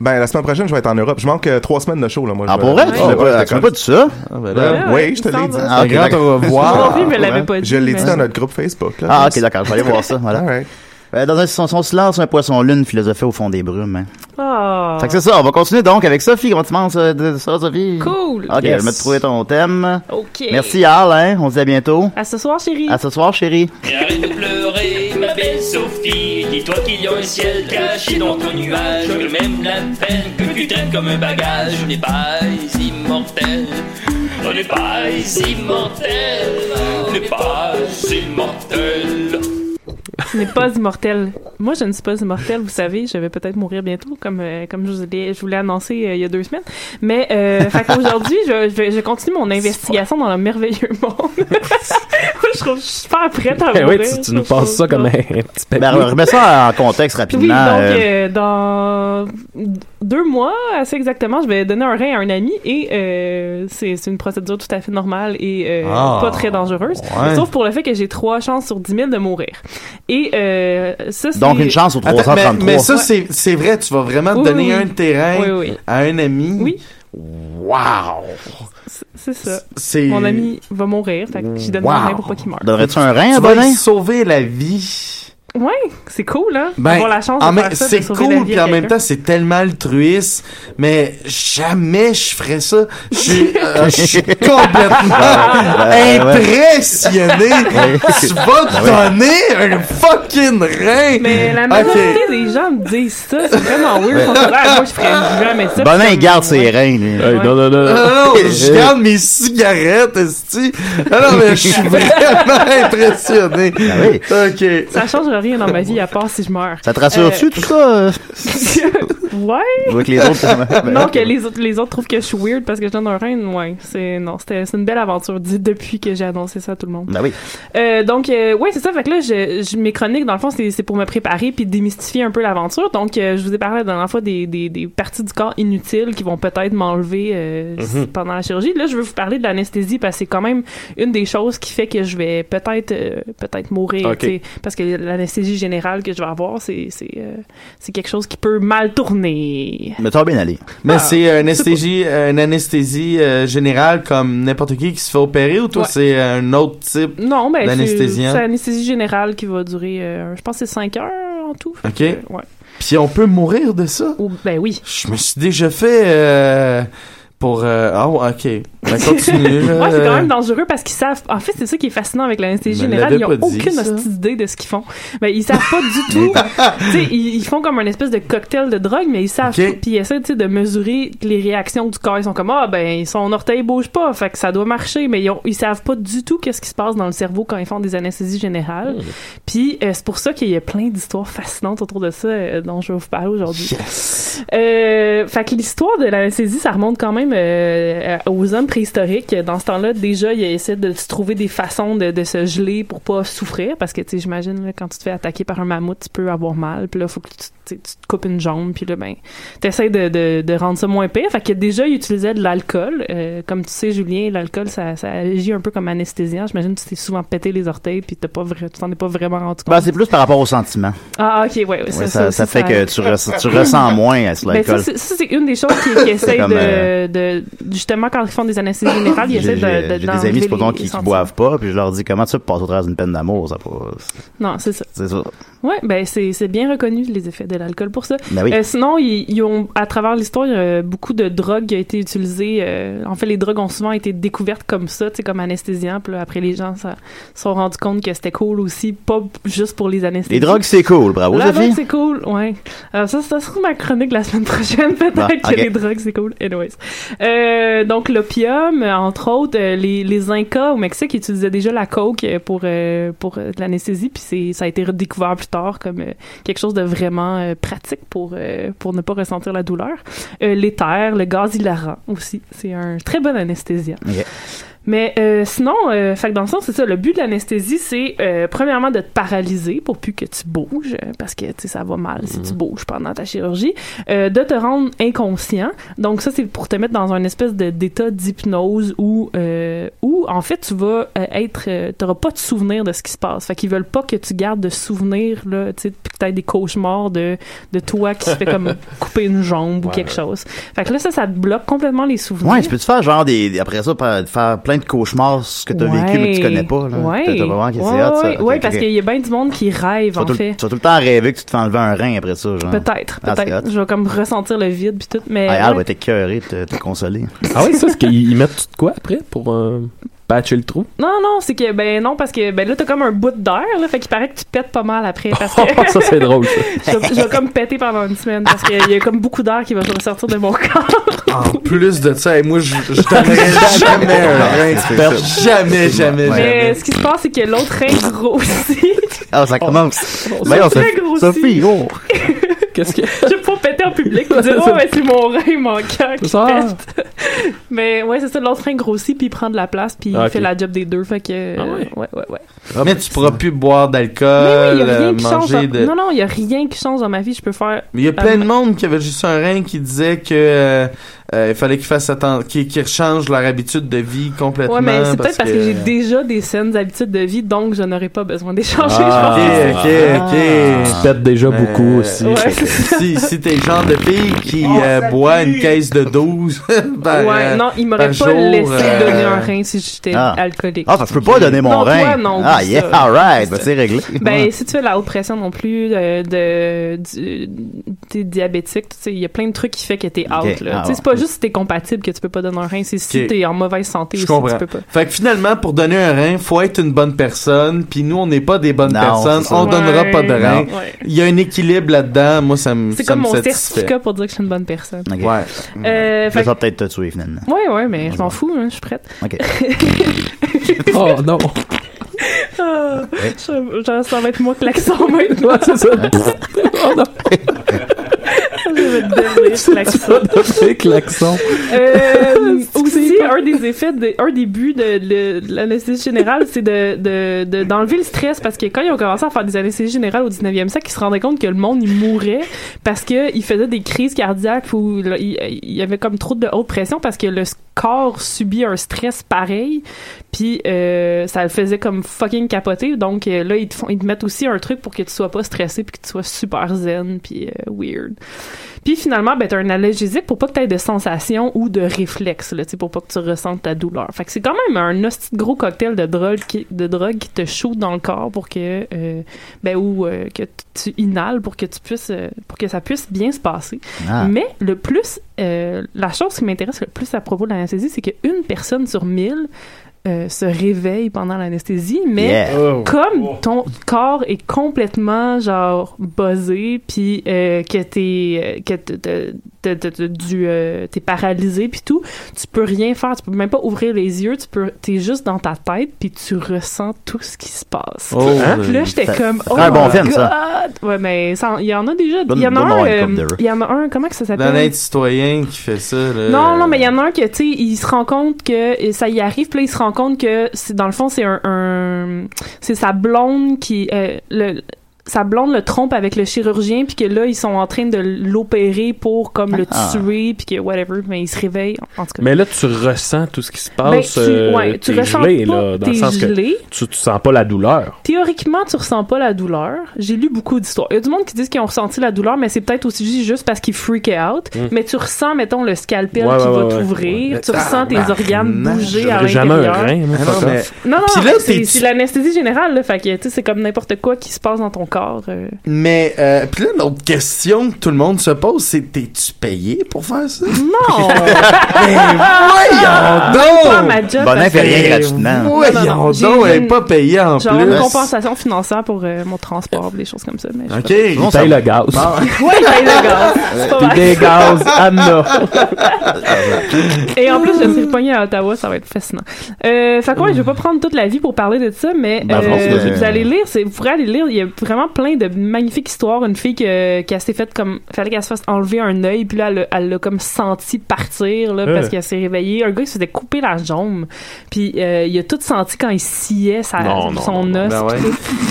Ben, la semaine prochaine, je vais être en Europe. Je manque euh, trois semaines de show, là, moi. Ah, je pour vrai? Tu m'as ouais, pas, je tu m'as pas dit ça? Ah, ben là, Ouais, Oui, je te l'ai dit. Ah, ok, grand d'accord. au Moi revoir. non plus, je me l'avais pas dit. Je l'ai dit mais- dans notre groupe Facebook, là. Ah, ok, d'accord, je vais aller voir ça. Voilà. All right. Euh, dans un, son, son silence, un poisson lune philosophait au fond des brumes. Hein. Ah. Fait que c'est ça, on va continuer donc avec Sophie. Comment tu penses euh, de ça, Sophie? Cool. Ok, Yes. je vais te trouver ton thème. OK. Merci, Al, hein. On se dit à bientôt. À ce soir, chérie. À ce soir, chérie. Et arrête de pleurer, ma belle Sophie. Dis-toi qu'il y a un ciel caché dans ton nuage. Que même la peine que tu traites comme un bagage n'est pas immortel. On n'est pas immortel. On n'est pas immortel. Tu n'es pas immortel. Moi, je ne suis pas immortel, vous savez. Je vais peut-être mourir bientôt, comme, euh, comme je vous je vous l'ai annoncé euh, il y a deux semaines. Mais, euh, fait qu'aujourd'hui, je, je, vais- je continue mon investigation dans le merveilleux monde. <laughs> Moi, je trouve je suis super prête à Ben mourir. oui, tu, tu nous passes ça comme un, petit papier. Ben, remets ça en contexte Oui, rapidement. donc euh, euh, dans deux mois, assez exactement, je vais donner un rein à un ami et euh, c'est c'est une procédure tout à fait normale et euh, Ah, pas très dangereuse. ouais. Sauf pour le fait que j'ai trois chances sur 10 000 de mourir. Et euh, ça, c'est... donc, une chance sur Attends, mais, 333. mais ça, c'est c'est vrai, tu vas vraiment Oui, donner oui, un terrain Oui, oui. à un ami. Oui. Wow! C'est- ça. C'est... Mon ami va mourir, fait que j'y donne Wow. un rein pour pas qu'il meure. Donnerais-tu un rein à Bonin? sauver la vie. Ouais, c'est cool, hein? Ben, Avoir la chance de même- faire ça, de c'est cool, vie puis en même temps, c'est tellement altruiste, mais jamais je ferais ça. Je suis, euh, <laughs> complètement impressionné. <laughs> Tu vas te donner un fucking rein. Mais la majorité des gens me disent ça, c'est vraiment weird. Ah, moi, je ferais <laughs> jamais ça. Bonin, il garde ses ouais. reins, lui. Hey, non, non, non. Non, non, je garde mes cigarettes, esti. Non, mais je suis vraiment impressionné. Ah oui. OK. Ça changera rien dans ma vie à part si je meurs. Ça te rassure-tu, Euh, tout ça? euh? <laughs> Ouais. Vois que les autres... <laughs> non, que les autres, les autres trouvent que je suis weird parce que je donne un rein, ouais. C'est, non, c'était, c'est une belle aventure dit depuis que j'ai annoncé ça à tout le monde. Ben oui. Euh, donc, euh, ouais, c'est ça. Fait que là, je, je- mes chroniques, dans le fond, c'est, c'est pour me préparer puis démystifier un peu l'aventure. Donc, je vous ai parlé la dernière fois des, des, des parties du corps inutiles qui vont peut-être m'enlever Mhm. pendant la chirurgie. Là, je veux vous parler de l'anesthésie parce que c'est quand même une des choses qui fait que je vais peut-être peut-être mourir. Ok. tu sais, Parce que l'anesthésie générale que je vais avoir, c'est, c'est, euh, c'est quelque chose qui peut mal tourner. Mais va bien aller. Mais Ah, c'est une anesthésie, une anesthésie euh, générale comme n'importe qui qui se fait opérer ou toi Ouais. c'est un autre type Non, ben, c'est, d'anesthésien? c'est l'anesthésie générale qui va durer, euh, je pense c'est 5 heures en tout. Ok. que, ouais. Puis on peut mourir de ça? ben oui. Je me suis déjà fait pour... euh, Ah ouais, ok. Ben <laughs> continue. Ouais, c'est quand même dangereux parce qu'ils savent. En fait, c'est ça qui est fascinant avec l'anesthésie Me générale. Ils ont pas dit, aucune idée de ce qu'ils font. Ben, ils savent pas du <laughs> tout. ils, ils font comme un espèce de cocktail de drogue, mais ils savent Ok. pas. Puis ils essaient, de mesurer les réactions du corps. Ils sont comme, ah, ben, son orteil bouge pas, fait que ça doit marcher. Mais ils, ont- ils savent pas du tout qu'est-ce qui se passe dans le cerveau quand ils font des anesthésies générales. Puis euh, c'est pour ça qu'il y a plein d'histoires fascinantes autour de ça euh, dont je vais vous parler aujourd'hui. Euh, fait que l'histoire de l'anesthésie, ça remonte quand même euh, aux hommes préhistoriques. Dans ce temps-là, déjà, ils essaient de se trouver des façons de, de se geler pour pas souffrir, parce que, tu sais, j'imagine, quand tu te fais attaquer par un mammouth, tu peux avoir mal, puis là, faut que tu, te coupes une jambe, puis là, ben, t'essaies de, de, de rendre ça moins pire. Fait que déjà, ils utilisaient de l'alcool. Euh, comme tu sais, Julien, l'alcool, ça, ça agit un peu comme anesthésiant. J'imagine que tu t'es souvent pété les orteils, puis t'as pas tu t'en es pas vraiment rendu compte. Ben, c'est plus par rapport au sentiment. Ah, ok, ouais, ouais, Ouais, ça, ça, ça aussi, fait que tu, ressens- tu ressens moins à <laughs> Ben, ça, l'alcool. c'est- ça, c'est une des choses qui <laughs> essayent Comme, de, euh, de, justement, quand ils font des anesthésies générales, ils essaient de, j'ai- de, j'ai des amis, les- pourtant les qui, sentiments. boivent pas, puis je leur dis comment tu passes au travers d'une peine d'amour, ça pas. Non, c'est ça. C'est ça. Ouais, ben c'est bien reconnu les effets de l'alcool pour ça. Ben oui. Euh, sinon, ils, ils ont à travers l'histoire, il y a beaucoup de drogues qui ont été utilisées. euh, en fait, les drogues ont souvent été découvertes comme ça, tu sais, comme anesthésiant. Puis là, après, les gens se sont rendus compte que c'était cool aussi, pas juste pour les anesthésies. Les drogues, c'est cool, bravo, La drogue, Sophie. c'est cool, ouais. Alors ça, ça sera ma chronique la semaine prochaine, <laughs> peut-être Bon, que les drogues, c'est cool. Anyways. Euh, donc, l'opium, entre autres, euh, les, les Incas au Mexique utilisaient déjà la coke pour, euh, pour euh, l'anesthésie, puis c'est, ça a été redécouvert plus tard comme quelque chose de vraiment pratique pour, pour ne pas ressentir la douleur. L'éther, le gaz hilarant aussi, c'est un très bon anesthésiant. Ok. Mais euh, sinon, euh, fait que dans le sens, c'est ça. Le but de l'anesthésie, c'est euh, premièrement de te paralyser pour plus que tu bouges, euh, parce que ça va mal si tu bouges pendant ta chirurgie. Euh, de te rendre inconscient. Donc ça, c'est pour te mettre dans un espèce d'état d'hypnose où euh, où en fait tu vas être, euh, t'auras pas de souvenir de ce qui se passe. Fait qu'ils veulent pas que tu gardes de souvenirs là, tu sais, puis que t'aies des cauchemars de de toi qui se fait comme <laughs> couper une jambe ou quelque chose. Fait que là, ça, ça te bloque complètement les souvenirs. Ouais, tu peux-tu faire genre des, après ça, faire plein de cauchemars, ce que t'as vécu, mais que tu connais pas, là. Ouais. T'as t'as vraiment qui c'est ouais, hot, ça. ouais, Ok, ouais, ok, parce qu'il y a bien du monde qui rêve, Tu vas en tout, le- fait. tu vas tout le temps rêver que tu te fais enlever un rein après ça, genre. Peut-être, Ah, peut-être. Je vais comme ressentir le vide puis tout, mais. Ah, Al ouais. va t'écœurer, te, te consoler. Ah oui, ça, c'est qu'ils ils mettent tout de quoi après pour euh, patcher le trou? Non, non, c'est que, ben non, parce que, ben là, t'as comme un bout d'air, là, fait qu'il paraît que tu pètes pas mal après, parce que. <laughs> ça, c'est drôle, ça. <laughs> je, vais, je vais comme péter pendant une semaine, parce qu'il y a comme beaucoup d'air qui va ressortir de mon corps. <laughs> En plus de ça, et moi, je, je jamais un rein. Jamais, jamais, Ouais. Mais jamais. ce qui se passe, c'est que l'autre rein grossit. Ah, ça commence. Oh, très grossi. Sophie, oh. Qu'est-ce que. Vais pas péter en public <laughs> pour dire, oh, ben c'est mon rein manquant qui pète. <laughs> Mais ouais, c'est ça, l'autre rein grossit, puis il prend de la place, puis Ah, il ok. fait la job des deux, fait que. Ah ouais? ouais, ouais, ouais. Mais tu pourras plus boire d'alcool, oui, il y a rien euh, qui change. manger dans- de... Non, non, il y a rien qui change dans ma vie. Je peux faire. Mais il y a plein Euh, de monde qui avait juste un rein qui disait que euh, euh, il fallait qu'ils fassent attention, qu'ils changent leur habitude de vie complètement. Ouais, mais c'est peut-être parce que, que j'ai déjà des saines habitudes de vie, donc je n'aurais pas besoin d'échanger. Ah, je pense. ok, ok, ok. Tu pètes déjà Mais, beaucoup aussi. Ouais, si, si t'es le genre de fille qui Oh, euh, boit une caisse de 12 <laughs> par, ouais, euh, non, il m'aurait pas jour, laissé euh, donner un rein si j'étais Ah. alcoolique. Ah, que je peux pas donner mon Non, rein. toi, non, ah, yeah, alright, ben, c'est réglé. <laughs> Ben, si tu fais la haute pression non plus, euh, de, du- t'es diabétique, tu sais, il y a plein de trucs qui fait que t'es out, là. Ah, tu sais, c'est pas juste si t'es compatible que tu peux pas donner un rein, c'est si t'es en mauvaise santé aussi, comprends. tu peux pas. Fait que finalement, pour donner un rein, faut être une bonne personne. Puis nous, on n'est pas des bonnes Non, personnes. On donnera pas de rein. Il y a un équilibre là-dedans. Moi, ça me C'est comme me mon certificat pour dire que je suis une bonne personne. Ouais. Euh, Là, fait ça va peut-être te tuer, finalement. Ouais, ouais, mais je m'en fous, hein, je suis prête. Ok. <laughs> Oh non! Ah, je- genre, ça va être moi klaxon maintenant. c'est ça. Oh non. Je vais te <laughs> devenir klaxon. Euh, <laughs> aussi, un des effets, de, un des buts de, de- de l'anesthésie générale, c'est de, de, de- d'enlever le stress parce que quand ils ont commencé à faire des anesthésies générales au 19e siècle, ils se rendaient compte que le monde, il mourait parce que il faisait des crises cardiaques il, il y avait comme trop de haute pression parce que le corps subit un stress pareil puis euh, ça le faisait comme fucking capoter. Donc euh, là ils te font ils te mettent aussi un truc pour que tu sois pas stressé puis que tu sois super zen puis euh, weird puis finalement, ben, t'as un analgésique pour pas que t'aies de sensations ou de réflexes, là, pour pas que tu ressentes ta douleur. Fait que c'est quand même un hostie gros cocktail de drogue qui, de drogue qui te shoot dans le corps pour que, euh, ben, ou euh, que tu inhales pour que tu puisses, euh, pour que ça puisse bien se passer. Ah. Mais le plus, la chose qui m'intéresse le plus à propos de l'anesthésie, c'est qu'une personne sur mille euh, se réveille pendant l'anesthésie, mais Yeah. Oh. comme ton corps est complètement genre buzzé, puis euh, que t'es euh, que t'es- t'es- t'es- t'es- t'es du, euh, t'es paralysé puis tout, tu peux rien faire, tu peux même pas ouvrir les yeux, tu peux t'es juste dans ta tête puis tu ressens tout ce qui se passe. Oh, Hein? Puis là j'étais Ça- comme oh un bon my film, ça. God! Ouais mais il y en a déjà, il y en a un, euh, il y en a un comment que ça s'appelle? L'honnête citoyen qui fait ça, là. non, non, mais il y en a un que, tu sais, il se rend compte que ça y arrive, puis là, il se rend compte que, c'est dans le fond, c'est un, c'est sa blonde qui, euh, le, sa blonde le trompe avec le chirurgien, puis que là, ils sont en train de l'opérer pour, comme, le Ah. tuer, puis que, whatever, mais il se réveille, en tout cas. Mais là, tu ressens tout ce qui se Ben, passe. tu- euh, ouais, tu t'es ressens gelé, pas, là, dans le t'es sens gelé. que tu, tu sens pas la douleur. Théoriquement, tu ressens pas la douleur. J'ai lu beaucoup d'histoires. Il y a du monde qui disent qu'ils ont ressenti la douleur, mais c'est peut-être aussi juste parce qu'ils freak out. Mm. Mais tu ressens, mettons, le scalpel Ouais, qui ouais, va ouais, t'ouvrir. ouais. Tu ressens tes organes bouger à J'aurais jamais un l'intérieur. rein, Ah non. Non, non, c'est l'anesthésie générale, là. Fait que, tu sais, c'est comme n'importe quoi qui se passe dans ton corps. Euh. Mais, euh, puis là, l'autre question que tout le monde se pose, c'est t'es-tu payé pour faire ça? Non! <laughs> Mais voyons donc! Pas ma job, Bonin fait rien gratuitement. Voyons Non, non, non, j'ai donc, elle une- est pas payée en Genre plus. une compensation financière pour euh, mon transport, des choses comme ça. Mais je Ok, il paye le gaz. Bon. <laughs> Ouais, il paye le gaz. <laughs> Puis des gaz, Anna. Et en plus, je suis repognée à Ottawa, ça va être fascinant. Euh, fait que ouais, je vais pas prendre toute la vie pour parler de ça, mais Ben, euh, vous allez lire, c'est, vous pourrez aller lire, il y a vraiment plein de magnifiques histoires. Une fille que, qui s'est faite comme, fallait qu'elle se fasse enlever un œil, puis là, elle, l'a- comme senti partir, là, parce qu'elle s'est réveillée. Un gars qui se faisait couper la jambe, puis euh, il a tout senti quand il sciait sa, Non, non, son non, os. Ben ouais.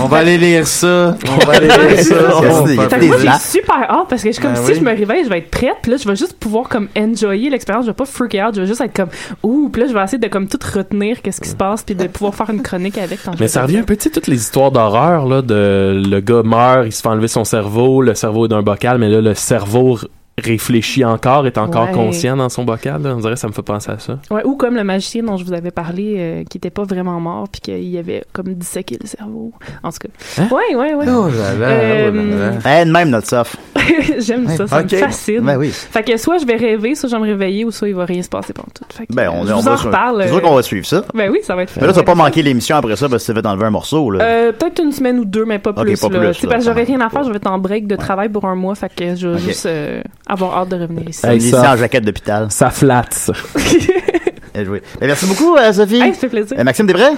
On va aller lire ça. On va aller lire ça. On va moi, super hâte parce que je suis comme Ben si oui. je me réveille, je vais être prête, puis là, je vais juste pouvoir comme enjoyer l'expérience, je vais pas freak out, je vais juste être comme ouh, puis là, je vais essayer de comme tout retenir qu'est-ce qui se passe, puis de pouvoir faire une chronique avec quand je Mais ça revient un peu, tu sais, toutes les histoires d'horreur, là, de le gars meurt, il se fait enlever son cerveau, le cerveau est d'un bocal, mais là, le cerveau réfléchit encore, est encore Ouais. conscient dans son bocal, là. On dirait que ça me fait penser à ça. Ouais, ou comme le magicien dont je vous avais parlé, euh, qui était pas vraiment mort, puis qu'il avait comme disséqué le cerveau. En tout cas. Hein? Ouais, ouais, ouais. Oh là là, Euh, oh là là. Eh, de même, notre soft. <laughs> J'aime ça, ça Ok. me fascine. Ben oui. Fait que soit je vais rêver, soit je vais me réveiller, ou soit il va rien se passer pendant tout. Fait que, Ben, on, je on vous va en reparle. C'est sûr euh, qu'on va suivre ça. Ben oui, ça va être Mais là, tu vas pas manquer l'émission après ça parce que tu t'es fait enlever un morceau, là. Euh, peut-être une semaine ou deux, mais pas plus. pas là. plus, parce que j'aurais rien à faire, je vais être en break de travail pour un mois, fait que je vais juste euh, avoir hâte de revenir ici. Hey, ça- en jaquette d'hôpital. Ça flatte, ça. <laughs> Bien joué. Ben, merci beaucoup, euh, Sophie. Hey, ça fait plaisir. Euh, Maxime, prêt?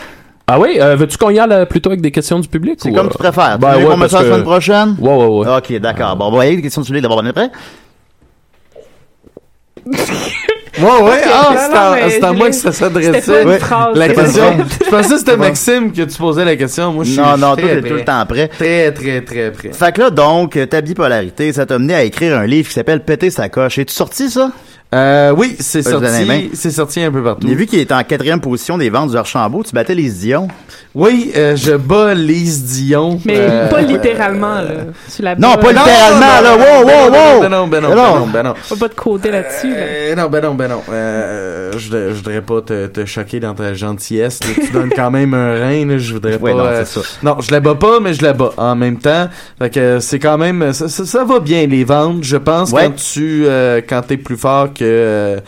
Ah oui, euh, veux-tu qu'on y aille plutôt avec des questions du public? C'est ou, comme euh, tu préfères. Ben tu veux ouais, qu'on mette ça parce la semaine prochaine? Ouais, ouais, ouais. Ok, d'accord. Bon, on va y aller des questions de celui d'abord. On est prêt? <laughs> Ouais, ouais, ah, Non, c'est à, moi que ça s'adressait. Ouais. La question. Je pensais que c'était. <laughs> Maxime que tu posais la question. Moi, je suis Non, non, toi, t'es tout le temps prêt. Très, très, très prêt. Fait que là, donc, ta bipolarité, ça t'a mené à écrire un livre qui s'appelle Péter sa coche. Es-tu sorti, ça? Euh, oui, c'est sorti, c'est sorti un peu partout. J'ai vu qu'il était en quatrième position des ventes du Archambault. Tu battais les Dion. Oui, euh, je bats Lise Dion. Mais Euh, pas littéralement, là. Tu la Non, bats, pas littéralement, là. Wow, wow, wow! Ben non, ben non, Ben non. ben non. Faut pas te coder là-dessus, là. Euh, non, ben non, ben non. Euh, je, je voudrais pas te, te choquer dans ta gentillesse. là. Tu donnes quand même un rein, là. Je voudrais <laughs> Ouais, pas. non, euh, ça. non, je la bats pas, mais je la bats en même temps. Fait que euh, c'est quand même. Ça, ça, ça va bien les ventes, je pense. Ouais. Quand tu, euh, quand t'es plus fort que euh,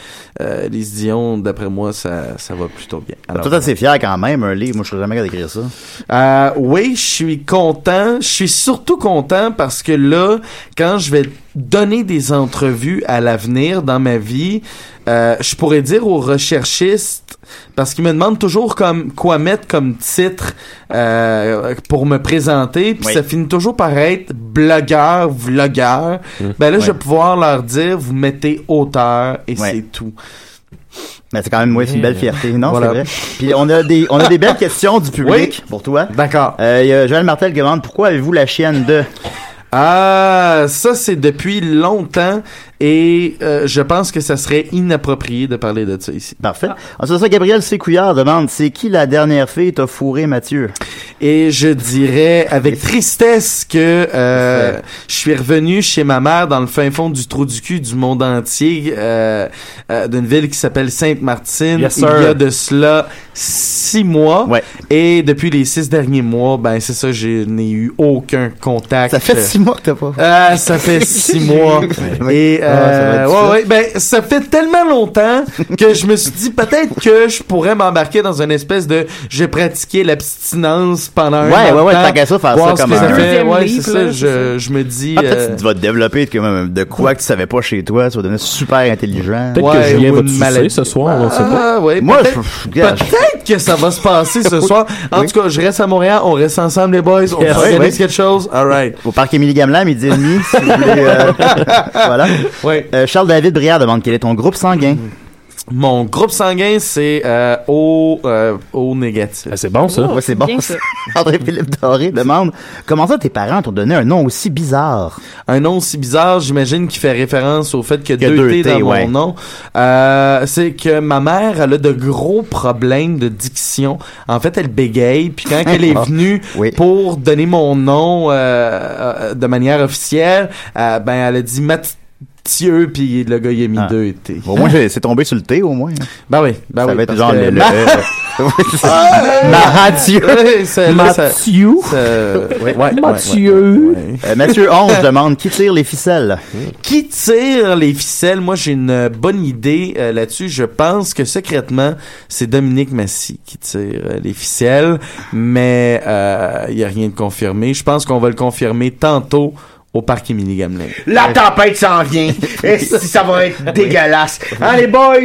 euh, Lise Dion, d'après moi, ça, ça va plutôt bien. Alors, Toi, t'es fier quand même, un livre. Moi, je serais jamais capable d'écrire ça. euh, oui, je suis content. Je suis surtout content parce que là, quand je vais donner des entrevues à l'avenir dans ma vie, euh, je pourrais dire aux recherchistes, parce qu'ils me demandent toujours comme quoi mettre comme titre euh, pour me présenter, puis Oui. ça finit toujours par être blogueur, vlogueur. Ben là, je vais Ouais. pouvoir leur dire, vous mettez auteur et Ouais. c'est tout. Mais c'est quand même, oui, c'est une belle fierté. Non, Voilà. c'est vrai. Puis on a des, on a des belles questions du public pour toi. D'accord. Euh, il y a Joël Martel qui demande pourquoi avez-vous la chienne de? Ah, ça c'est depuis longtemps et euh, je pense que ça serait inapproprié de parler de ça ici. Parfait. Ensuite de ça, Gabriel Sécouillard demande c'est qui la dernière fille t'a fourré Mathieu? Et je dirais avec <laughs> tristesse que euh, je suis revenu chez ma mère dans le fin fond du trou du cul du monde entier, euh, euh, d'une ville qui s'appelle Sainte-Martine. Yes, il y a de cela six mois. Et depuis les six derniers mois, ben c'est ça, je n'ai eu aucun contact. Ça fait six mois que t'as pas. Ah, ça fait <laughs> six mois. Et va euh, être ouais, ben ça fait tellement longtemps que je me suis dit peut-être que je pourrais m'embarquer dans une espèce de je vais pratiquer l'abstinence pendant un Ouais, ouais, ouais, tant qu'à ça, faire ça comme un- ça fait. Ouais, c'est ça, je, je me dis Ah, peut-être euh, que tu vas te développer de, même, de quoi que tu savais pas chez toi, tu vas devenir super intelligent. Peut-être que Julien va te sucer ce soir, on sait pas. Ah, ouais, Moi, peut-être, que ça va se passer ce <laughs> soir. En tout cas, je reste à Montréal, on reste ensemble les boys, on organise quelque chose. All right. Au parc Émilie Gamelin, midi et demi, si vous voulez. euh, <laughs> voilà. Euh, Charles David Briard demande quel est ton groupe sanguin. Mon groupe sanguin, c'est euh, O, euh, O négatif. c'est bon, ça. Ouais, c'est bon. bien ça. André-Philippe Doré demande comment ça tes parents t'ont donné un nom aussi bizarre? Un nom aussi bizarre, j'imagine qu'il fait référence au fait qu'il y a Qu'il y a deux, deux T dans ouais. mon nom. Euh, c'est que ma mère, elle a de gros problèmes de diction. En fait, elle bégaye. Puis quand elle est <laughs> Ah. venue pour donner mon nom euh, euh, de manière officielle, euh, ben elle a dit Mathieu, puis le gars il a mis Ah. deux T. Au moins, j'ai- c'est tombé sur le T, au moins. Ben oui, ben ça oui. va être genre que le. le- ma- euh, Mathieu. Mathieu. Mathieu. Euh, Mathieu 11 demande qui tire les ficelles? Qui tire les ficelles? Moi, j'ai une bonne idée euh, là-dessus. Je pense que secrètement, c'est Dominique Massy qui tire euh, les ficelles, mais il n'y a rien de confirmé. Je pense qu'on va le confirmer tantôt au parc Émilie Gamelin. La tempête s'en vient. <laughs> Et si ça va être dégueulasse. Hein, les boys?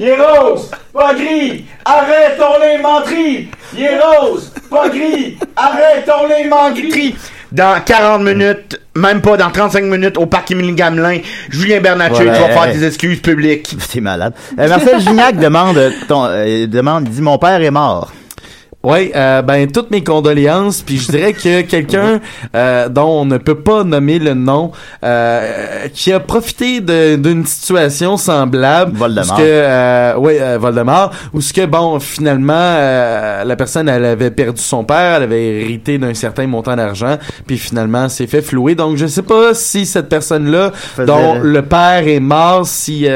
Il est rose, pas gris. Arrêtons les menteries. Il est rose, pas gris. Arrêtons les menteries. Dans 40 minutes, même pas dans 35 minutes, au parc Émilie Gamelin, Julien Bernatchez, Voilà. tu vas faire des excuses publiques. T'es malade. Euh, Marcel Gignac demande, ton, euh, demande, il dit mon père est mort. Oui, euh, ben toutes mes condoléances. Puis je dirais que <laughs> quelqu'un euh, dont on ne peut pas nommer le nom, euh, qui a profité d'une situation semblable, Voldemort. où que, euh, oui, euh, Voldemort, où ce que bon, finalement, euh, la personne elle avait perdu son père, elle avait hérité d'un certain montant d'argent, puis finalement s'est fait flouer. Donc je sais pas si cette personne-là, dont le père est mort, si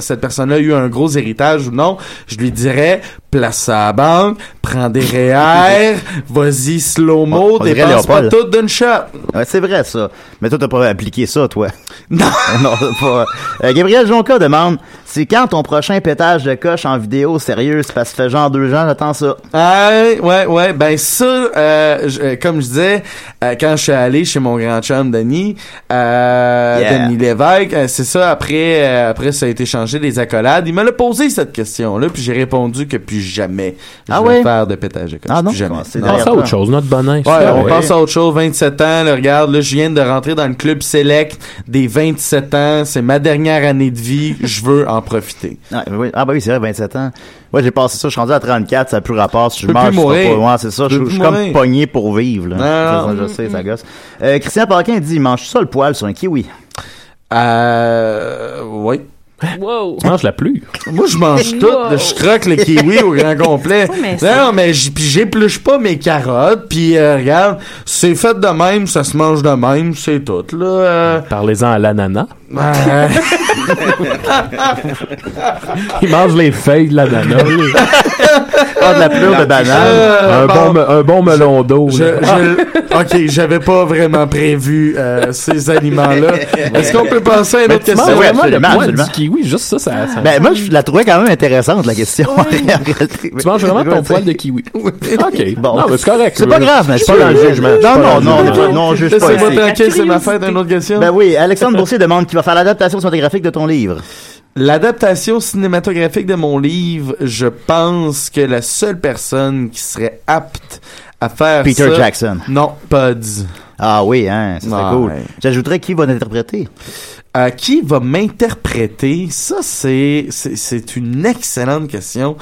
cette personne-là a eu un gros héritage ou non, je lui dirais place à la banque, prends des REER, <laughs> vas-y slow-mo, dépense pas tout d'une shot. Ouais, c'est vrai, ça. Mais toi, t'as pas appliqué ça, toi. Non. <laughs> non, pas. Euh, Gabriel Jonca demande, c'est quand ton prochain pétage de coche en vidéo, sérieux, c'est parce que ça fait genre deux ans, j'attends ça. Ah, ouais, ouais, ben ça, euh, je- euh, comme je disais, euh, quand je suis allé chez mon grand chum Denis, euh, Yeah. Denis Lévesque, euh, c'est ça, après, euh, après ça a été changé des accolades, il m'a l'a posé cette question-là, puis j'ai répondu que plus jamais je Ah vais ouais? faire de pétage de coche. Ah non? Plus jamais. Bon, c'est Non. Pense à autre chose, notre bonheur. Ouais, on passe à autre chose, 27 ans, là, regarde, là, je viens de rentrer dans le club select des 27 ans, c'est ma dernière année de vie, je veux en profiter. Ah, oui, bah oui, c'est vrai, 27 ans. Ouais, j'ai passé ça, je suis rendu à 34, ça n'a plus rapport. Si je peux meurs, je pas loin, c'est ça. Je je suis comme pogné pour vivre, là. Ça, je sais, ça gosse. Euh, Christian Paquin dit, mange ça le poil sur un kiwi. Euh, oui. Wow. Tu manges la pluie. Moi, je mange Wow. tout. Je croque le kiwi au grand <laughs> complet. Ouais, mais non, mais j'épluche pas mes carottes. Puis euh, regarde, c'est fait de même, ça se mange de même, c'est tout. Là. euh. Parlez-en à l'ananas. Ouais. <laughs> Il mange les feuilles de l'ananas. Ah, de la pleure de banane. Euh, un, bon. bon, me- un bon melon d'eau. Je, je- ok, j'avais pas vraiment prévu euh, ces aliments-là. Est-ce qu'on peut passer à une autre question? oui, vraiment le absolument. du kiwi, juste ça, ça, ça- Ben, moi, je la trouvais quand même intéressante, la question. <laughs> réalité. Tu manges vraiment ton poil de kiwi. <laughs> OK. Bon. Non, mais c'est correct. C'est pas grave, Je mais suis pas dans le jugement. Je Non, non, non, non, on juge pas Laissez-moi ici. tranquille, c'est ma fête, une autre question? Ben oui, Alexandre Boursier demande qui faire l'adaptation cinématographique de ton livre. L'adaptation cinématographique de mon livre, je pense que la seule personne qui serait apte à faire Peter ça- Jackson. Non, Pods. Ah oui, hein, ça serait Ouais. cool. J'ajouterais qui va l'interpréter. Euh, qui va m'interpréter? Ça, c'est, c'est une excellente question.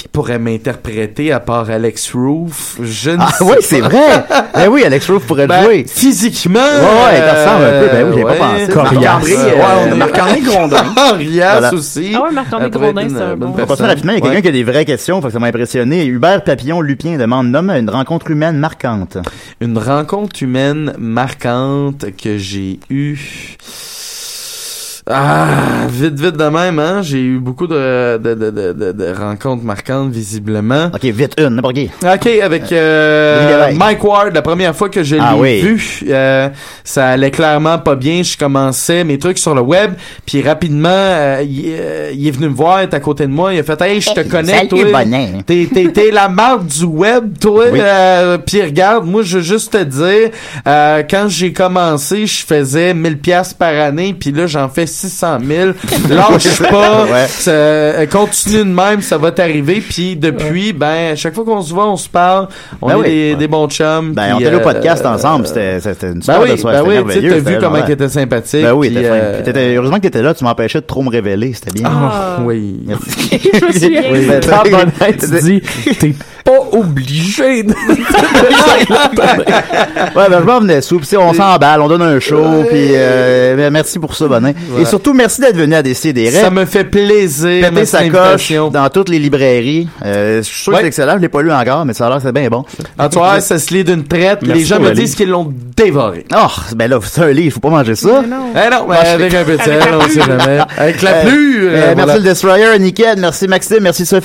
Qui pourrait m'interpréter à part Alex Roof? Je ne Ah sais oui, pas. c'est vrai. <laughs> Ben oui, Alex Roof pourrait le Ben, jouer. Physiquement. Ouais, ouais, il te ressemble un peu. Ben oui, j'y ai pas pensé. Marc-André, euh, Ouais, on est- Marc-André Grondin. <laughs> Arias Voilà. aussi. Ah ouais, Marc-André Ça Grondin, c'est un bon. On va personne. passer rapidement. Il y a quelqu'un Ouais. qui a des vraies questions, fait que ça m'a impressionné. Hubert Papillon-Lupien demande nomme une rencontre humaine marquante. Une rencontre humaine marquante que j'ai eue. Ah, vite, vite de même, hein? J'ai eu beaucoup de, de, de, de, de- rencontres marquantes, visiblement. Ok, vite une, n'importe qui. Ok, avec euh, Lévesque. Mike Ward, la première fois que je l'ai Ah oui. vu, euh, ça allait clairement pas bien. Je commençais mes trucs sur le web, puis rapidement, euh, il, euh, il est venu me voir, il est à côté de moi, il a fait Hey, je te connais, toi. T'es, t'es, t'es la marque du web, toi. Oui. Euh, puis regarde, moi, je veux juste te dire, euh, quand j'ai commencé, je faisais 1000 pièces par année, puis là, j'en fais 600 000. <laughs> Lâche pas. Ouais. Ça, euh, continue de même, ça va t'arriver. Puis depuis, ben, à chaque fois qu'on se voit, on se parle. On Ben est oui. des, des bons chums. Ben, on était au euh, podcast ensemble. euh, C'était c'était une Ben super de soirée. ben oui, tu c'était vu comment il était sympathique. Ben oui, euh, heureusement que t'étais là, tu m'empêchais de trop me révéler, c'était bien. Ah. Oui. Merci. <laughs> Je me souviens. Oui, tu dis, t'es pas obligé <laughs> de... Ouais, ben, je m'en venais sous, on s'emballe, on donne un show, puis euh, ben, merci pour ça, Bonin. Ouais. Et surtout, merci d'être venu à décider. Ça me fait plaisir. Péter sa coche dans toutes les librairies. Euh, je suis sûr que Ouais. c'est excellent, je l'ai pas lu encore, mais ça a l'air que c'est bien bon. En tout cas, ça se lit d'une traite. Merci Les gens me le disent qu'ils l'ont dévoré. Oh, ben là, c'est un livre, faut pas manger ça. Mais non. Eh non, mais avec un peu de sel, on sait jamais. Avec la Euh, pluie. euh, euh, merci voilà. le Destroyer, nickel. Merci Maxime, merci Sophie.